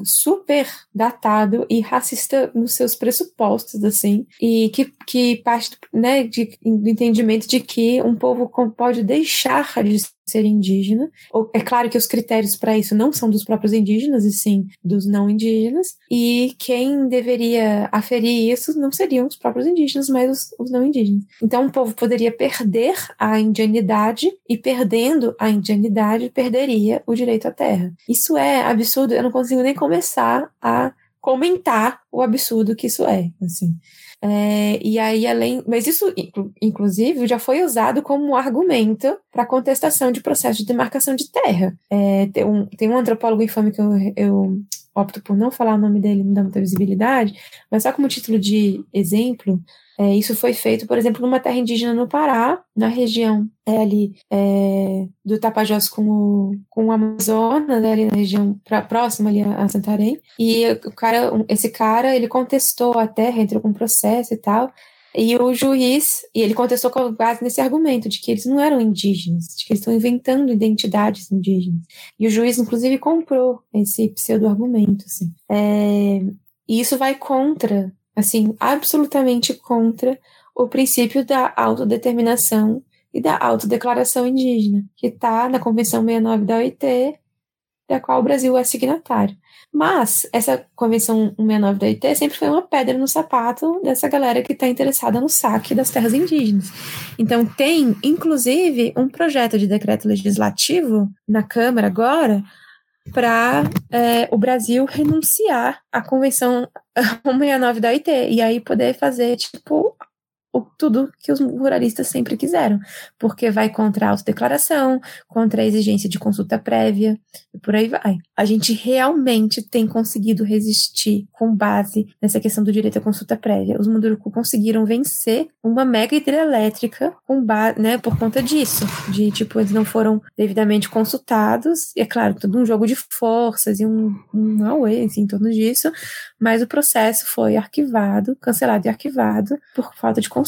Super datado e racista nos seus pressupostos, assim, e que, que parte, né, de, do entendimento de que um povo pode deixar de ser indígena. É claro que os critérios para isso não são dos próprios indígenas, e sim dos não indígenas. E quem deveria aferir isso não seriam os próprios indígenas, mas os, os não indígenas. Então, o povo poderia perder a indianidade, e perdendo a indianidade, perderia o direito à terra. Isso é absurdo, eu não consigo nem começar a comentar o absurdo que isso é, assim. É, e aí, além. Mas isso, inclusive, já foi usado como argumento para contestação de processo de demarcação de terra. É, tem, um, tem um antropólogo infame que eu, eu opto por não falar o nome dele, não dá muita visibilidade, mas só como título de exemplo, é, isso foi feito, por exemplo, numa terra indígena no Pará, na região é, ali é, do Tapajós com o, com o Amazonas, né, ali na região pra, próxima ali a, a Santarém. E o cara, esse cara, ele contestou a terra, entrou com um processo e tal. E o juiz, e ele contestou com base nesse argumento de que eles não eram indígenas, de que eles estão inventando identidades indígenas. E o juiz, inclusive, comprou esse pseudo-argumento. Assim. É, e isso vai contra assim, absolutamente contra o princípio da autodeterminação e da autodeclaração indígena, que está na Convenção 69 da OIT, da qual o Brasil é signatário. Mas essa Convenção 169 da OIT sempre foi uma pedra no sapato dessa galera que está interessada no saque das terras indígenas. Então tem, inclusive, um projeto de decreto legislativo na Câmara agora para é, o Brasil renunciar à Convenção 169 da OIT e aí poder fazer, tipo, o, tudo que os ruralistas sempre quiseram, porque vai contra a autodeclaração, contra a exigência de consulta prévia, e por aí vai. A gente realmente tem conseguido resistir com base nessa questão do direito à consulta prévia. Os Munduruku conseguiram vencer uma mega hidrelétrica com base, né, por conta disso, de tipo, eles não foram devidamente consultados, e é claro, todo um jogo de forças e um, um away, assim, em torno disso, mas o processo foi arquivado, cancelado e arquivado por falta de consulta.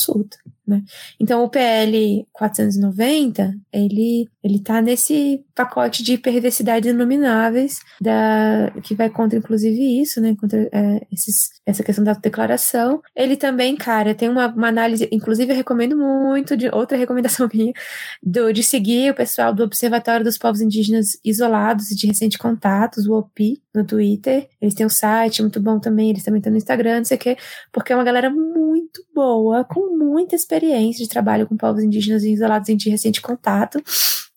Né? Então, o PL 490, ele ele está nesse pacote de perversidades inomináveis da, que vai contra, inclusive, isso, né? Contra é, esses, essa questão da declaração. Ele também, cara, tem uma, uma, análise, inclusive eu recomendo muito, de outra recomendação minha, do, de seguir o pessoal do Observatório dos Povos Indígenas Isolados e de Recente Contatos, o OPI, no Twitter. Eles têm um site muito bom também, eles também estão no Instagram, não sei o quê, porque é uma galera muito boa, com muita experiência de trabalho com povos indígenas isolados em de recente contato.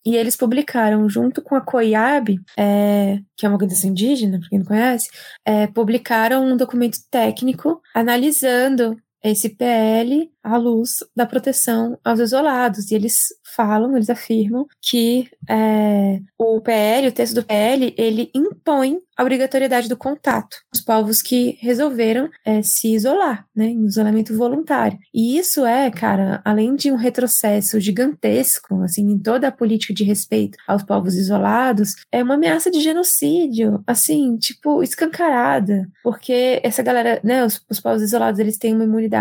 E eles publicaram, junto com a COIAB, é, que é uma organização indígena, para quem não conhece, é, publicaram um documento técnico analisando esse PL à luz da proteção aos isolados. E eles falam, eles afirmam que é, o PL, o texto do PL, ele impõe a obrigatoriedade do contato os povos que resolveram é, se isolar, né, em isolamento voluntário. E isso é, cara, além de um retrocesso gigantesco, assim, em toda a política de respeito aos povos isolados, é uma ameaça de genocídio, assim, tipo, escancarada, porque essa galera, né, os, os povos isolados, eles têm uma imunidade,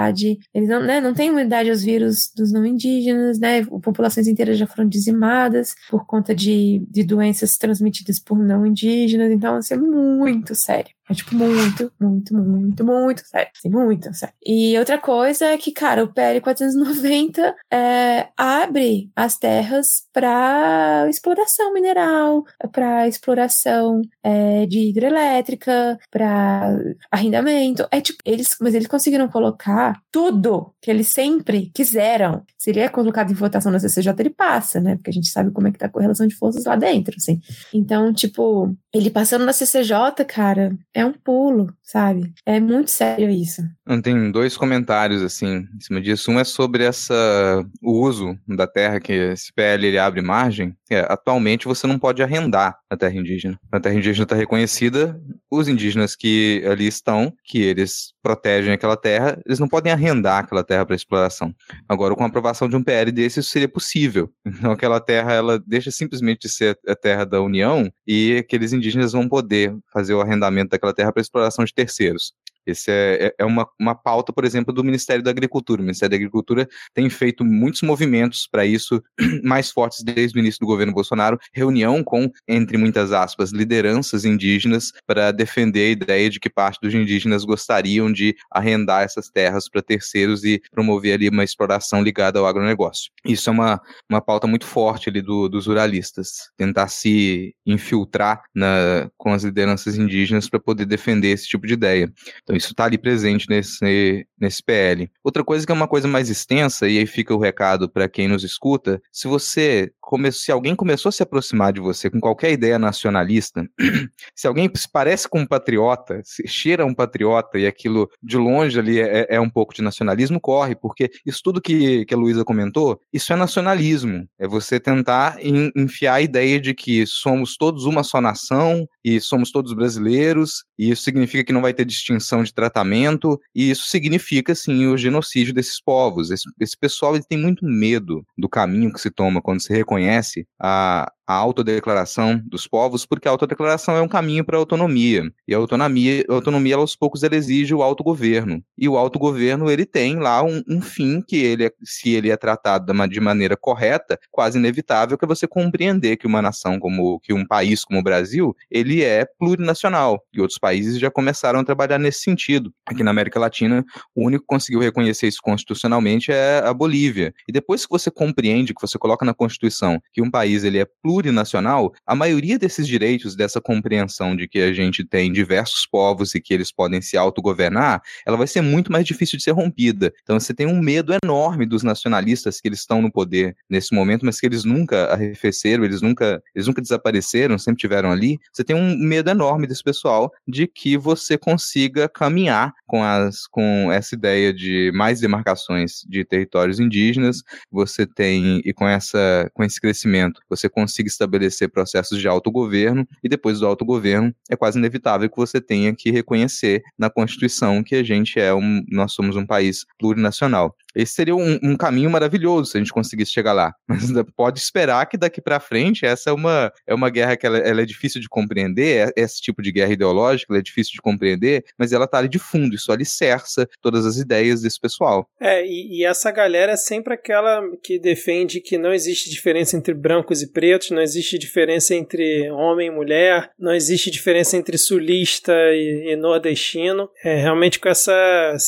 eles não, né, não têm imunidade aos vírus dos não indígenas, né, populações inteiras já foram dizimadas por conta de, de doenças transmitidas por não indígenas, então, assim, é muito sério. É tipo muito, muito, muito, muito sério. Muito sério. E outra coisa é que, cara, o PL 490 é, abre as terras para exploração mineral, para exploração é, de hidrelétrica, para arrendamento. É tipo, eles, mas eles conseguiram colocar tudo que eles sempre quiseram. Se ele é colocado em votação na CCJ, ele passa, né? Porque a gente sabe como é que tá a correlação de forças lá dentro, assim. Então, tipo, ele passando na CCJ, cara, é um pulo, sabe? É muito sério isso. Tem dois comentários, assim, em cima disso. Um é sobre essa, o uso da terra que esse PL ele abre margem. É, atualmente você não pode arrendar a terra indígena. A terra indígena está reconhecida, os indígenas que ali estão, que eles protegem aquela terra, eles não podem arrendar aquela terra para exploração. Agora, com a aprovação de um PL desse, isso seria possível. Então, aquela terra, ela deixa simplesmente de ser a terra da União e aqueles indígenas vão poder fazer o arrendamento daquela terra para exploração de terceiros. Esse é, é, é uma, uma pauta, por exemplo, do Ministério da Agricultura. O Ministério da Agricultura tem feito muitos movimentos para isso, mais fortes desde o início do governo Bolsonaro, reunião com, entre muitas aspas, lideranças indígenas para defender a ideia de que parte dos indígenas gostariam de arrendar essas terras para terceiros e promover ali uma exploração ligada ao agronegócio. Isso é uma, uma pauta muito forte ali do, dos ruralistas, tentar se infiltrar na, com as lideranças indígenas para poder defender esse tipo de ideia. Então, então, isso está ali presente nesse, nesse PL. Outra coisa que é uma coisa mais extensa, e aí fica o recado para quem nos escuta: se você se alguém começou a se aproximar de você com qualquer ideia nacionalista, se alguém se parece com um patriota, se cheira um patriota e aquilo de longe ali é, é um pouco de nacionalismo, corre, porque isso tudo que, que a Luísa comentou, isso é nacionalismo. É você tentar enfiar a ideia de que somos todos uma só nação e somos todos brasileiros, e isso significa que não vai ter distinção de tratamento, e isso significa, sim, o genocídio desses povos. Esse, esse pessoal ele tem muito medo do caminho que se toma quando se reconhece a, a autodeclaração dos povos, porque a autodeclaração é um caminho para a autonomia. E a autonomia, a autonomia, aos poucos, ela exige o autogoverno. E o autogoverno, ele tem lá um, um fim que ele, é, se ele é tratado de maneira correta, quase inevitável que é você compreender que uma nação como, que um país como o Brasil, ele é plurinacional. E outros países já começaram a trabalhar nesse sentido. Aqui na América Latina, o único que conseguiu reconhecer isso constitucionalmente é a Bolívia. E depois que você compreende, que você coloca na Constituição que um país ele é plurinacional, plurinacional, a maioria desses direitos, dessa compreensão de que a gente tem diversos povos e que eles podem se autogovernar, ela vai ser muito mais difícil de ser rompida. Então você tem um medo enorme dos nacionalistas que eles estão no poder nesse momento, mas que eles nunca arrefeceram, eles nunca, eles nunca desapareceram, sempre tiveram ali. Você tem um medo enorme desse pessoal de que você consiga caminhar com, as, com essa ideia de mais demarcações de territórios indígenas, você tem, e com, essa, com esse crescimento, você consiga consiga estabelecer processos de autogoverno, e depois do autogoverno, é quase inevitável que você tenha que reconhecer na Constituição que a gente é um, nós somos um país plurinacional. Esse seria um, um, caminho maravilhoso se a gente conseguisse chegar lá. Mas pode esperar que daqui para frente essa é uma, é uma guerra que ela, ela é difícil de compreender, é, esse tipo de guerra ideológica é difícil de compreender, mas ela tá ali de fundo, isso alicerça todas as ideias desse pessoal. É, e, e essa galera é sempre aquela que defende que não existe diferença entre brancos e pretos, não existe diferença entre homem e mulher, não existe diferença entre sulista e, e nordestino. É realmente com essa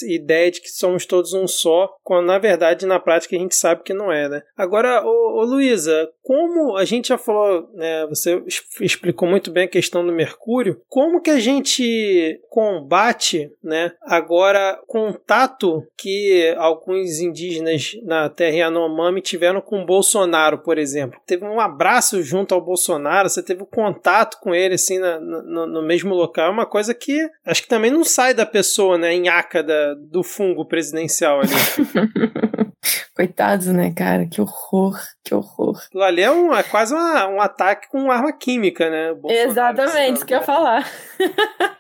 ideia de que somos todos um só, com quando na verdade na prática a gente sabe que não é, né? Agora, ô, ô Luísa, como a gente já falou, né, você explicou muito bem a questão do mercúrio, como que a gente combate, né, agora contato que alguns indígenas na terra Yanomami tiveram com o Bolsonaro, por exemplo? Teve um abraço junto ao Bolsonaro, você teve contato com ele assim na, no, no, mesmo local, é uma coisa que acho que também não sai da pessoa, né, em aca da, do fungo presidencial ali. Coitados, né, cara? Que horror, que horror. Aquilo ali é, um, é quase uma, um ataque com arma química, né? Exatamente, isso que eu ia falar.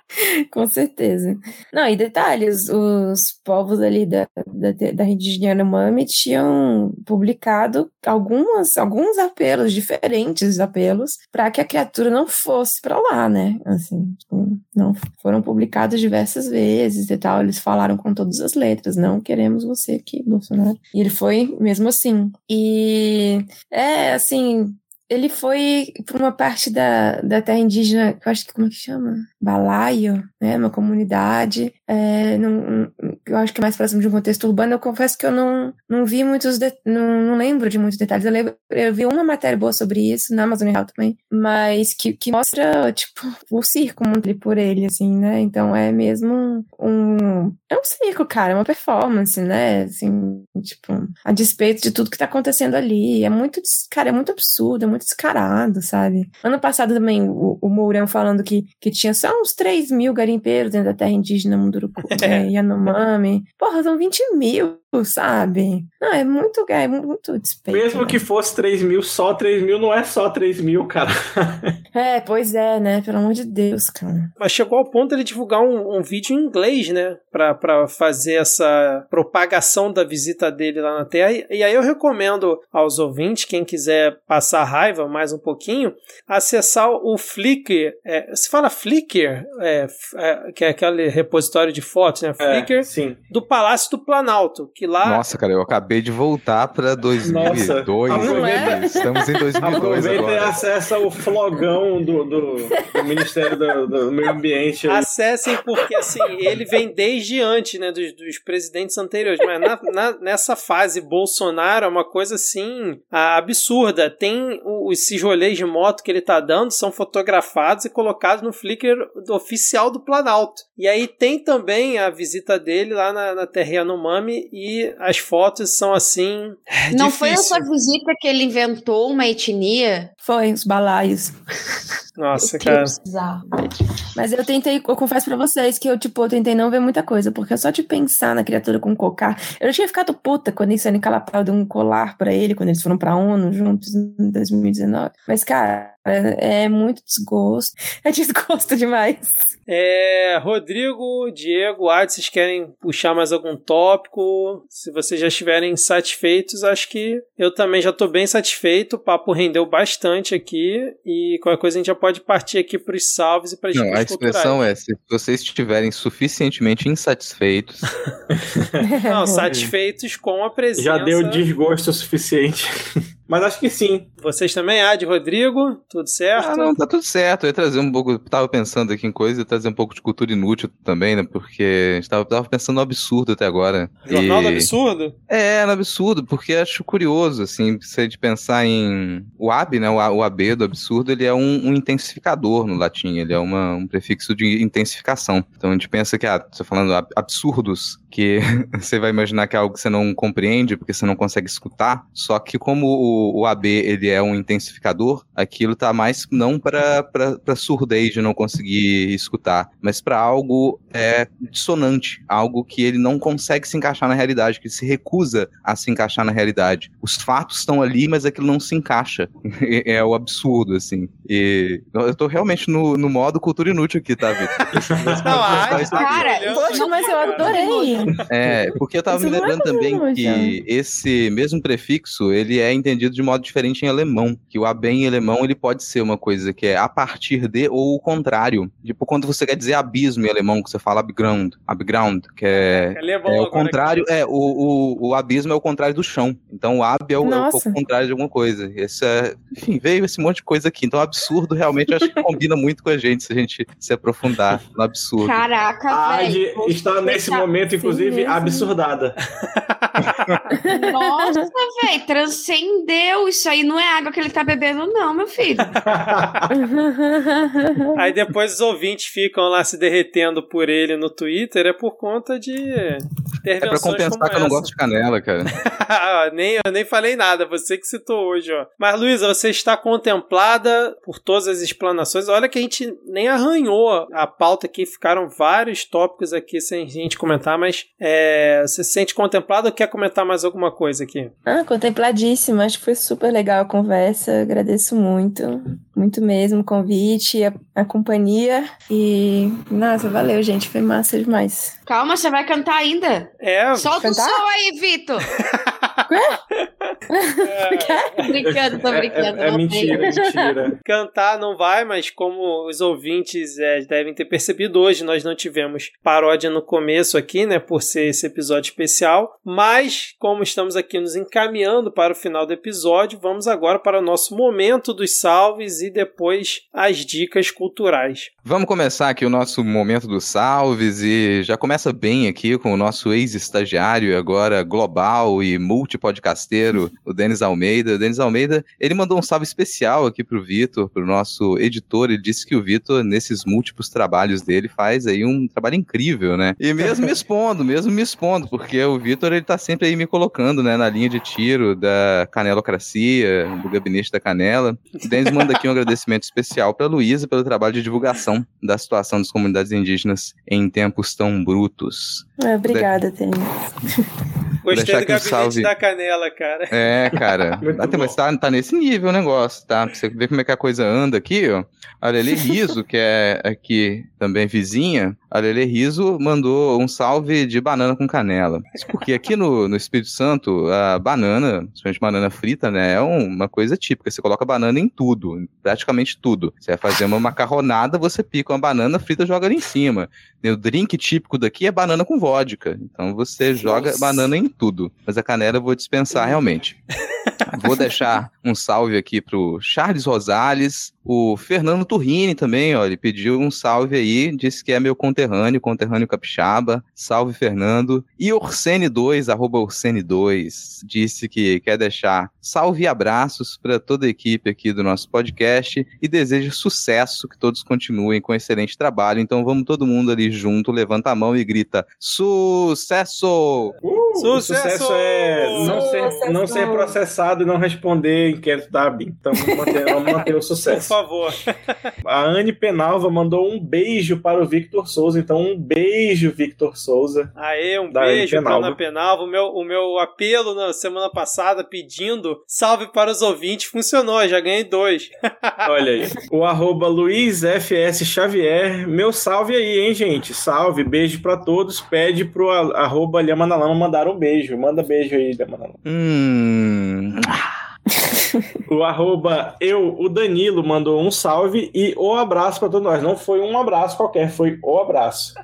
Com certeza. Não, e detalhes, os povos ali da, da, da rede de Yanomami tinham publicado algumas, alguns apelos, diferentes apelos, para que a criatura não fosse para lá, né? Assim, tipo, não foram publicados diversas vezes e tal. Eles falaram com todas as letras, não queremos você aqui, Bolsonaro. E ele foi mesmo assim. E é assim, ele foi para uma parte da, da terra indígena, eu acho que como é que chama? Balaio, né? Uma comunidade. É, não, eu acho que é mais próximo de um contexto urbano. Eu confesso que eu não, não vi muitos, de, não, não lembro de muitos detalhes. Eu, lembro, eu vi uma matéria boa sobre isso na Amazon Real também, mas que, que mostra, tipo, o circo muito por ele, assim, né? Então é mesmo um. É um circo, cara, é uma performance, né? Assim, tipo, a despeito de tudo que tá acontecendo ali. É muito, cara, é muito absurdo, é muito descarado, sabe? Ano passado também, o, o Mourão falando que, que tinha só uns 3 mil garimpeiros dentro da terra indígena Munduruku, é, Yanomami. Porra, são 20 mil sabe? Não, é muito, é muito despeito. Mesmo né? que fosse 3 mil, só 3 mil não é só 3 mil, cara. é, pois é, né? Pelo amor de Deus, cara. Mas chegou ao ponto de ele divulgar um, um vídeo em inglês, né? Pra, pra fazer essa propagação da visita dele lá na Terra. E, e aí eu recomendo aos ouvintes, quem quiser passar raiva mais um pouquinho, acessar o Flickr. É, se fala Flickr, é, é, que é aquele repositório de fotos, né? É, Flickr sim. do Palácio do Planalto, que lá. Nossa, cara, eu acabei de voltar pra 2002. Nossa, é? Estamos em 2002 Aproveita agora. e acessa o flogão do, do, do Ministério do, do, Meio Ambiente. Acessem porque, assim, ele vem desde antes, né, dos, dos presidentes anteriores. Mas na, na, nessa fase Bolsonaro é uma coisa, assim, absurda. Tem os esses rolês de moto que ele tá dando são fotografados e colocados no Flickr do oficial do Planalto. E aí tem também a visita dele lá na, na Terra Yanomami e as fotos são assim. Não difícil. foi essa visita que ele inventou uma etnia? Foi, os balaios. Nossa, cara. Mas eu tentei, eu confesso pra vocês que eu, tipo, eu tentei não ver muita coisa, porque só de pensar na criatura com cocar. Eu já tinha ficado puta quando isso Insane Calapau deu um colar pra ele, quando eles foram pra ONU juntos em 2019. Mas, cara, é muito desgosto. É desgosto demais. É, Rodrigo, Diego, Ad, vocês querem puxar mais algum tópico? Se vocês já estiverem satisfeitos, acho que eu também já estou bem satisfeito. O papo rendeu bastante aqui e qualquer coisa a gente já pode partir aqui para os salves e para as Não, a expressão culturais. é: se vocês estiverem suficientemente insatisfeitos. Não, satisfeitos com a presença. Já deu desgosto suficiente. Mas acho que sim. Vocês também, Ad, Rodrigo? Tudo certo? Ah, não, tá tudo certo. Eu ia trazer um pouco. Tava pensando aqui em coisa, ia trazer um pouco de cultura inútil também, né? Porque a gente tava, tava pensando no absurdo até agora. Jornal e... do absurdo? É, no absurdo, porque acho curioso, assim, se a gente pensar em. O AB, né? O AB do absurdo, ele é um, um intensificador no latim, ele é uma, um prefixo de intensificação. Então a gente pensa que, ah, você falando absurdos, que você vai imaginar que é algo que você não compreende, porque você não consegue escutar, só que como o o, AB ele é um intensificador, aquilo tá mais não para surdez de não conseguir escutar, mas para algo é, dissonante, algo que ele não consegue se encaixar na realidade, que ele se recusa a se encaixar na realidade. Os fatos estão ali, mas aquilo não se encaixa. é o absurdo, assim. E eu tô realmente no, no modo cultura inútil aqui, tá, Vitor? não, ai, cara, poxa, mas eu adorei. É, porque eu tava Isso me é lembrando também que esse mesmo prefixo, ele é entendido de modo diferente em alemão, que o AB em alemão ele pode ser uma coisa que é a partir de ou o contrário. Tipo, quando você quer dizer abismo em alemão, que você fala abground, abground, que é, é o contrário, é, o, o, o abismo é o contrário do chão. Então o ab é o, é o contrário de alguma coisa. Esse é, enfim, veio esse monte de coisa aqui. Então absurdo realmente acho que combina muito com a gente se a gente se aprofundar no absurdo. Caraca, A velho. Adi está nesse momento, inclusive, absurdada. Nossa, velho, transcendeu. Isso aí não é água que ele tá bebendo, não, meu filho. Aí depois os ouvintes ficam lá se derretendo por ele no Twitter, é por conta de É pra intervenções compensar como que eu não gosto de canela, cara. nem, eu nem falei nada, você que citou hoje, ó. Mas, Luísa, você está contemplada por todas as explanações. Olha que a gente nem arranhou a pauta aqui, ficaram vários tópicos aqui sem a gente comentar, mas é, você se sente contemplada ou quer comentar mais alguma coisa aqui? Ah, contempladíssimo. Acho que foi super legal a conversa. Agradeço muito. Muito mesmo o convite, a, a companhia. E, nossa, valeu, gente. Foi massa demais. Calma, você vai cantar ainda. É, Solta o Cantar? som aí, Vitor. Tô brincando, tô É, brincando. é, é não mentira, tem. mentira. Cantar não vai, mas como os ouvintes é, devem ter percebido hoje, nós não tivemos paródia no começo aqui, né, por ser esse episódio especial. Mas, como estamos aqui nos encaminhando para o final do episódio, vamos agora para o nosso momento dos salves e depois as dicas culturais. Vamos começar aqui o nosso momento dos salves e já começa bem aqui com o nosso ex-estagiário agora global e multipodcasteiro, o Denis Almeida. O Denis Almeida, ele mandou um salve especial aqui pro Vitor, pro nosso editor. Ele disse que o Vitor, nesses múltiplos trabalhos dele, faz aí um trabalho incrível, né? E mesmo me expondo, mesmo me expondo, porque o Vitor, ele tá sempre aí me colocando, né, na linha de tiro da canelocracia, do gabinete da canela. O Denis manda aqui um agradecimento especial pra Luísa pelo trabalho de divulgação da situação das comunidades indígenas em tempos tão brutos. Ah, obrigada, Denis. Gostei deixar do um gabinete salve. da canela, cara. É, cara. Até, mas tá, tá nesse nível o negócio, tá? Pra você ver como é que a coisa anda aqui, ó. A Lele Riso, que é aqui também vizinha, a Lele Riso mandou um salve de banana com canela. Isso porque aqui no, no Espírito Santo, a banana, principalmente banana frita, né, é um- uma coisa típica. Você coloca banana em tudo, em praticamente tudo. Você vai fazer uma macarronada, você pica uma banana frita e joga ali em cima. O drink típico daqui é banana com vodka. Então você joga Nossa. banana em tudo. Mas a canela eu vou dispensar realmente. Vou deixar um salve aqui pro Charles Rosales, o Fernando Turrini também, ó, ele pediu um salve aí, disse que é meu conterrâneo, conterrâneo capixaba, salve Fernando. E Orsene2, arroba Orsene2, disse que quer deixar salve e abraços para toda a equipe aqui do nosso podcast e deseja sucesso, que todos continuem com excelente trabalho. Então vamos todo mundo ali junto, levanta a mão e grita sucesso! Uh, Sucesso! sucesso é não ser, não ser processado e não responder inquérito da ABIN. Então vamos manter, vamos manter o Por sucesso. favor. A Anne Penalva mandou um beijo para o Victor Souza. Então um beijo, Victor Souza. Aê, um beijo. Ana Penalva. O meu, o meu apelo na semana passada pedindo salve para os ouvintes funcionou, já ganhei dois. Olha aí. O arroba Luiz FS Xavier. Meu salve aí, hein, gente? Salve, beijo pra todos. Pede pro arroba Lhama na Lama mandar um beijo. Manda beijo aí, Lhama na Lama. Hum. O arroba eu, o Danilo, mandou um salve e o abraço pra todos nós. Não foi um abraço qualquer, foi o abraço.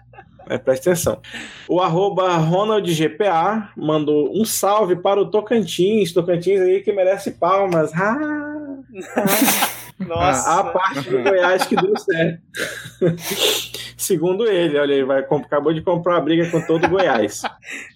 É, presta atenção. O arroba Ronald GPA mandou um salve para o Tocantins. Tocantins aí que merece palmas. Ah, Nossa. a, a parte do Goiás que deu certo. Segundo ele, olha aí, vai, acabou de comprar uma briga com todo o Goiás.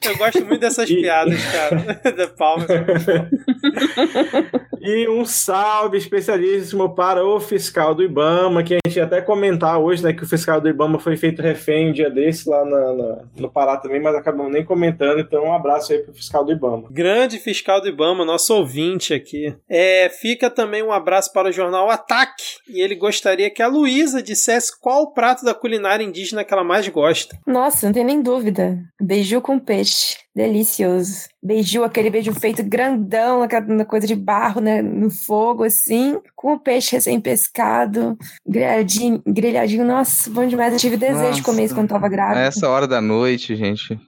Eu gosto muito dessas E- piadas, cara. da Palmas. E um salve especialíssimo para o fiscal do Ibama, que a gente ia até comentar hoje, né, que o fiscal do Ibama foi feito refém um dia desse lá na- na- no Pará também, mas acabamos nem comentando, então um abraço aí pro fiscal do Ibama. Grande fiscal do Ibama, nosso ouvinte aqui. É, fica também um abraço para o jornal Ataque. E ele gostaria que a Luísa dissesse qual o prato da culinária indígena que ela mais gosta. Nossa, não tem nem dúvida. Beiju com peixe. Delicioso. Beijou aquele beijo feito grandão, aquela coisa de barro né, no fogo, assim, com o peixe recém-pescado, grelhadinho, grelhadinho. Nossa, bom demais. Eu tive desejo Nossa. de comer isso quando tava grávida. É essa hora da noite, gente.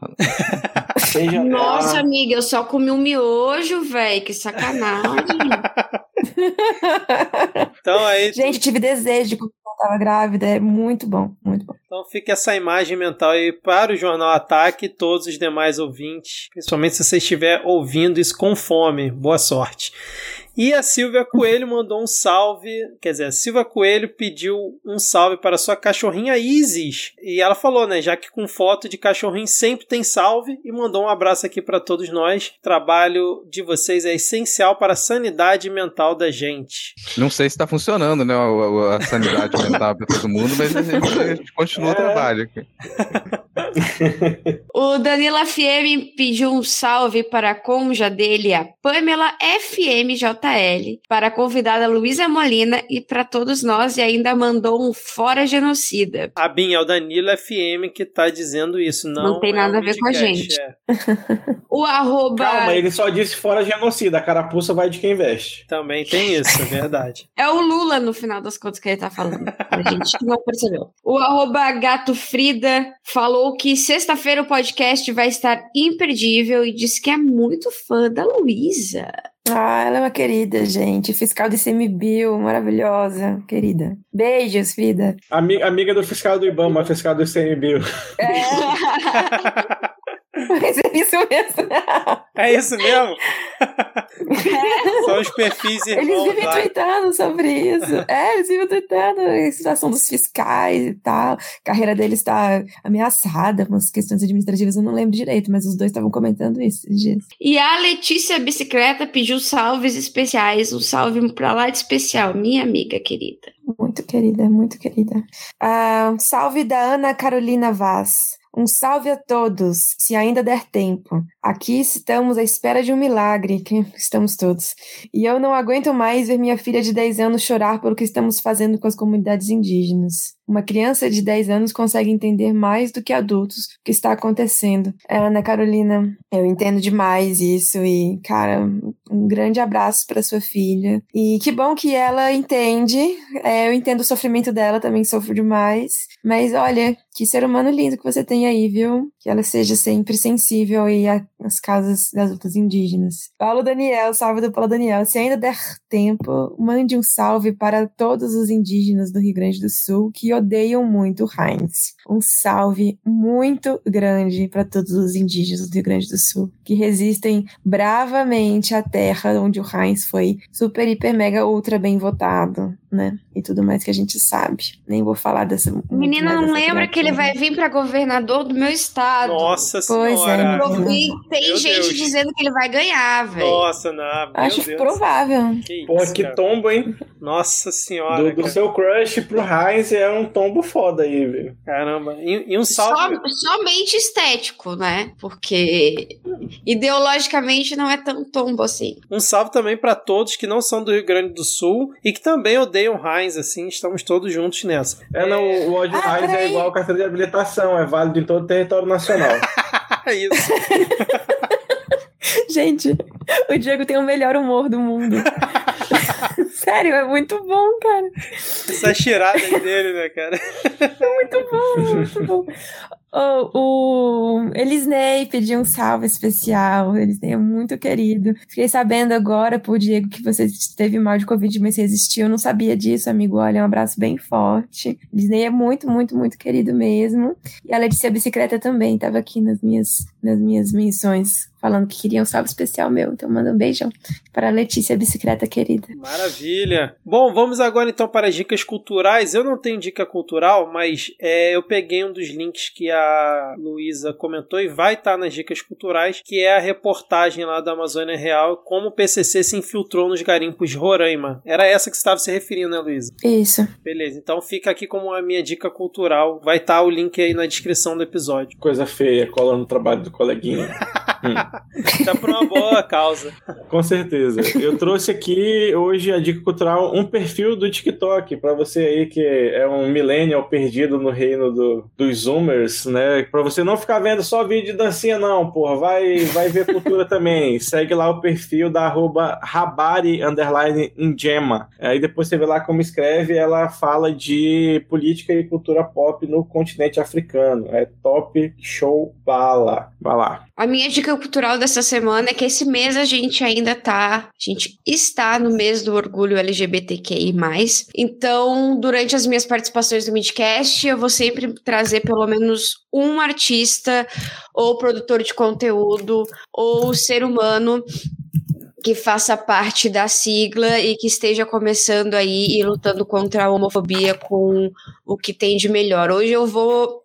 Nossa, amiga, eu só comi um miojo, velho. Que sacanagem. então aí. Gente, tive desejo de comer estava grávida. É muito bom, muito bom. Então fica essa imagem mental aí para o Jornal Ataque e todos os demais ouvintes, principalmente se você estiver ouvindo isso com fome. Boa sorte. E a Silvia Coelho mandou um salve, quer dizer, a Silvia Coelho pediu um salve para sua cachorrinha Isis. E ela falou, né, já que com foto de cachorrinho sempre tem salve, e mandou um abraço aqui para todos nós. O trabalho de vocês é essencial para a sanidade mental da gente. Não sei se está funcionando, né, a, a sanidade mental para todo mundo, mas a gente, a gente continua é. o trabalho aqui. o Danila FM pediu um salve para a conja dele, a Pamela FMJ para a convidada Luísa Molina e para todos nós e ainda mandou um fora genocida. A Bin é o Danilo FM que tá dizendo isso, não. Não tem nada é a ver com a gente. É. o arroba. Calma, ele só disse fora genocida, a carapuça vai de quem veste. Também tem isso, é verdade. é o Lula no final das contas que ele tá falando. A gente não percebeu. O arroba Gato Frida falou que sexta-feira o podcast vai estar imperdível e disse que é muito fã da Luísa. Ah, ela é uma querida, gente. Fiscal de CMBio, maravilhosa, querida. Beijos, vida. Amiga, amiga do fiscal do Ibama, fiscal do CMBio. É. Mas é isso mesmo. É isso mesmo? É. São os perfis irmãos. Eles vivem tweetando sobre isso. É, eles vivem tweetando a situação dos fiscais e tal. A carreira deles está ameaçada com as questões administrativas, eu não lembro direito, mas os dois estavam comentando isso. E a Letícia Bicicleta pediu salves especiais, um salve pra lá de especial, minha amiga querida. Muito querida, muito querida. Uh, salve da Ana Carolina Vaz. Um salve a todos, se ainda der tempo. Aqui estamos à espera de um milagre, que estamos todos. E eu não aguento mais ver minha filha de 10 anos chorar pelo que estamos fazendo com as comunidades indígenas. Uma criança de 10 anos consegue entender mais do que adultos o que está acontecendo. Ana Carolina, eu entendo demais isso e, cara, um grande abraço para sua filha. E que bom que ela entende. É, eu entendo o sofrimento dela, também sofro demais. Mas olha, que ser humano lindo que você tem aí, viu? Que ela seja sempre sensível aí às casas das outras indígenas. Paulo Daniel, salve do Paulo Daniel. Se ainda der tempo, mande um salve para todos os indígenas do Rio Grande do Sul que odeiam muito o Heinz. Um salve muito grande para todos os indígenas do Rio Grande do Sul que resistem bravamente à terra onde o Heinz foi super, hiper, mega, ultra bem votado, né? E tudo mais que a gente sabe. Nem vou falar dessa. Menina, não lembra que ele vai vir para governador do meu estado? Nossa pois senhora. É, Eu vi, tem meu gente Deus. dizendo que ele vai ganhar, velho. Nossa, não. Acho Deus. provável. Que Pô, que tombo, hein? Nossa senhora. Do, do seu crush pro Heinz é um tombo foda aí, velho. Caramba. E, e um salve. Só, somente estético, né? Porque ideologicamente não é tão tombo assim. Um salve também para todos que não são do Rio Grande do Sul e que também odeiam Heinz, assim, estamos todos juntos nessa. É, não, o ódio ah, Heinz é igual a carteira de habilitação, é válido em todo o território nacional. Isso. Gente, o Diego tem o melhor humor do mundo. Sério, é muito bom, cara. Essa cheirada aí dele, né, cara? É muito bom, muito bom. Oh, o Elisney pediu um salve especial. Elisney é muito querido. Fiquei sabendo agora por Diego que você teve mal de Covid, mas resistiu. Eu não sabia disso, amigo. Olha, um abraço bem forte. Elisney é muito, muito, muito querido mesmo. E a Letícia Bicicleta também estava aqui nas minhas, nas minhas menções falando que queria um salve especial meu. Então manda um beijão para a Letícia Bicicleta querida. Maravilha. Bom, vamos agora então para as dicas culturais. Eu não tenho dica cultural, mas é, eu peguei um dos links que a Luísa comentou e vai estar nas dicas culturais, que é a reportagem lá da Amazônia Real, como o PCC se infiltrou nos garimpos de Roraima. Era essa que você estava se referindo, né, Luísa? Isso. Beleza, então fica aqui como a minha dica cultural. Vai estar o link aí na descrição do episódio. Coisa feia, colando o trabalho do coleguinha. tá por uma boa causa. Com certeza. Eu trouxe aqui hoje a dica cultural, um perfil do TikTok, para você aí que é um millennial perdido no reino do, dos zoomers, né? Pra você não ficar vendo só vídeo de dancinha, não, porra. Vai, vai ver cultura também. Segue lá o perfil da arroba Rabari underline Ingema. Aí depois você vê lá como escreve, ela fala de política e cultura pop no continente africano. É top show bala. Vai lá. A minha dica cultural dessa semana é que esse mês a gente ainda tá. A gente está no mês do orgulho LGBTQI. Então, durante as minhas participações no Midcast, eu vou sempre trazer pelo menos um artista, ou produtor de conteúdo, ou ser humano que faça parte da sigla e que esteja começando aí e lutando contra a homofobia com o que tem de melhor. Hoje eu vou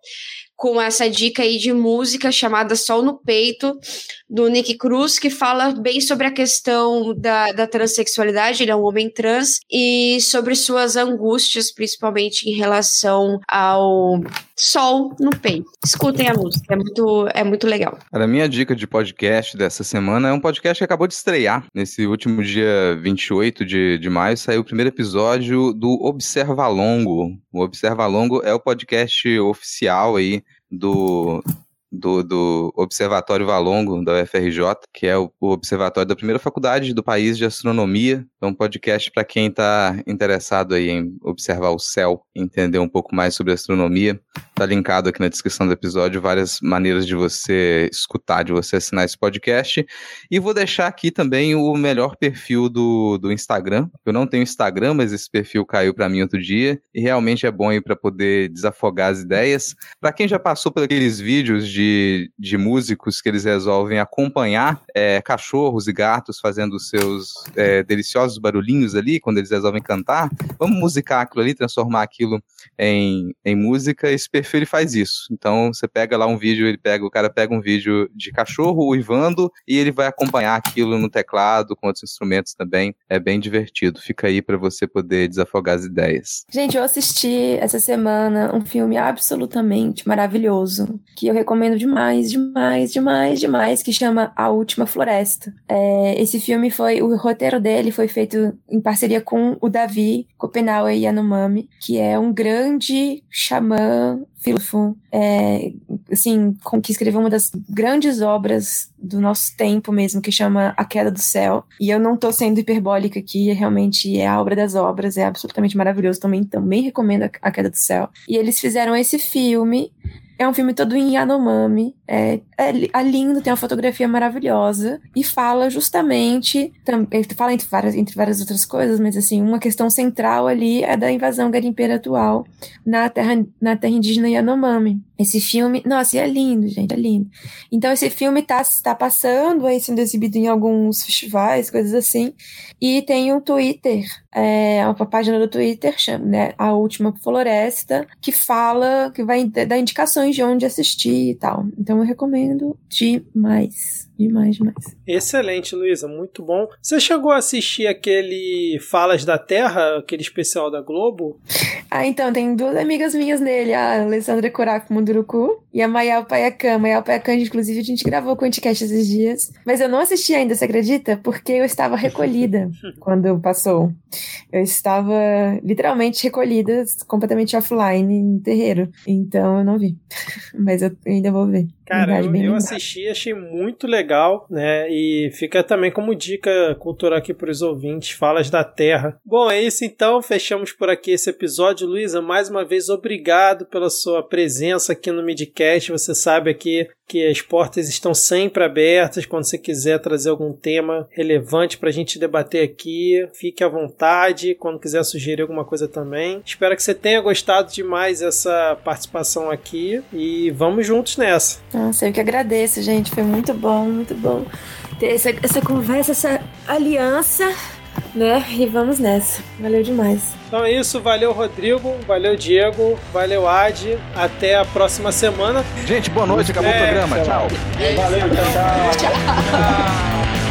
com essa dica aí de música chamada Sol no Peito, do Nick Cruz, que fala bem sobre a questão da, da transexualidade, ele é um homem trans, e sobre suas angústias, principalmente em relação ao sol no peito. Escutem a música, é muito, é muito legal. A minha dica de podcast dessa semana é um podcast que acabou de estrear. Nesse último dia 28 de, de maio saiu o primeiro episódio do Observa Longo. O Observa Longo é o podcast oficial aí do, do, do Observatório Valongo, da UFRJ, que é o, o, observatório da primeira faculdade do país de astronomia. É um podcast para quem está interessado aí em observar o céu, entender um pouco mais sobre astronomia. Está linkado aqui na descrição do episódio várias maneiras de você escutar, de você assinar esse podcast. E vou deixar aqui também o melhor perfil do, do Instagram. Eu não tenho Instagram, mas esse perfil caiu para mim outro dia e realmente é bom para poder desafogar as ideias. Para quem já passou por aqueles vídeos de de, de músicos que eles resolvem acompanhar é, cachorros e gatos fazendo seus é, deliciosos barulhinhos ali, quando eles resolvem cantar. Vamos musicar aquilo ali, transformar aquilo em, em música. Esse perfil ele faz isso. Então você pega lá um vídeo, ele pega, o cara pega um vídeo de cachorro uivando e ele vai acompanhar aquilo no teclado, com outros instrumentos também. É bem divertido. Fica aí para você poder desafogar as ideias. Gente, eu assisti essa semana um filme absolutamente maravilhoso que eu recomendo recomendo demais, demais, demais, demais, que chama A Última Floresta. É, esse filme foi, o roteiro dele foi feito em parceria com o Davi Kopenawa Yanomami, que é um grande xamã filósofo, é, assim, com, que escreveu uma das grandes obras do nosso tempo mesmo, que chama A Queda do Céu. E eu não tô sendo hiperbólica aqui, realmente é a obra das obras, é absolutamente maravilhoso. Também, também recomendo A Queda do Céu. E eles fizeram esse filme é um filme todo em Yanomami, é, é, é, lindo, tem uma fotografia maravilhosa e fala justamente, ele fala entre várias, entre várias outras coisas, mas assim, uma questão central ali é da invasão garimpeira atual na terra, na terra indígena Yanomami. Esse filme, nossa, é lindo, gente, é lindo. Então esse filme tá, tá passando aí, sendo exibido em alguns festivais, coisas assim, e tem um Twitter, é, uma página do Twitter, chama, né, A Última Floresta, que fala, que vai dar indicações de onde assistir e tal. Então eu recomendo demais. Demais, demais. Excelente, Luísa, muito bom. Você chegou a assistir aquele Falas da Terra, aquele especial da Globo? Ah, então, tem duas amigas minhas nele, a Alessandra Coraco Munduruku e a Mayal Paiacan. Mayal Paiacan, inclusive, a gente gravou com o Anticast esses dias. Mas eu não assisti ainda, você acredita? Porque eu estava recolhida quando passou. Eu estava literalmente recolhida, completamente offline no terreiro. Então eu não vi. Mas eu ainda vou ver. Cara, eu, eu assisti, achei muito legal, né? E fica também como dica cultural aqui para os ouvintes, Falas da Terra. Bom, é isso então, fechamos por aqui esse episódio. Luísa, mais uma vez, obrigado pela sua presença aqui no Midcast. Você sabe aqui que as portas estão sempre abertas quando você quiser trazer algum tema relevante para a gente debater aqui. Fique à vontade quando quiser sugerir alguma coisa também. Espero que você tenha gostado demais essa participação aqui e vamos juntos nessa. Nossa, eu que agradeço, gente. Foi muito bom, muito bom ter essa, essa conversa, essa aliança né? E vamos nessa. Valeu demais. Então é isso, valeu Rodrigo, valeu Diego, valeu Adi. Até a próxima semana. Gente, boa noite, acabou é, o programa. Tchau. Valeu, tchau. tchau. tchau.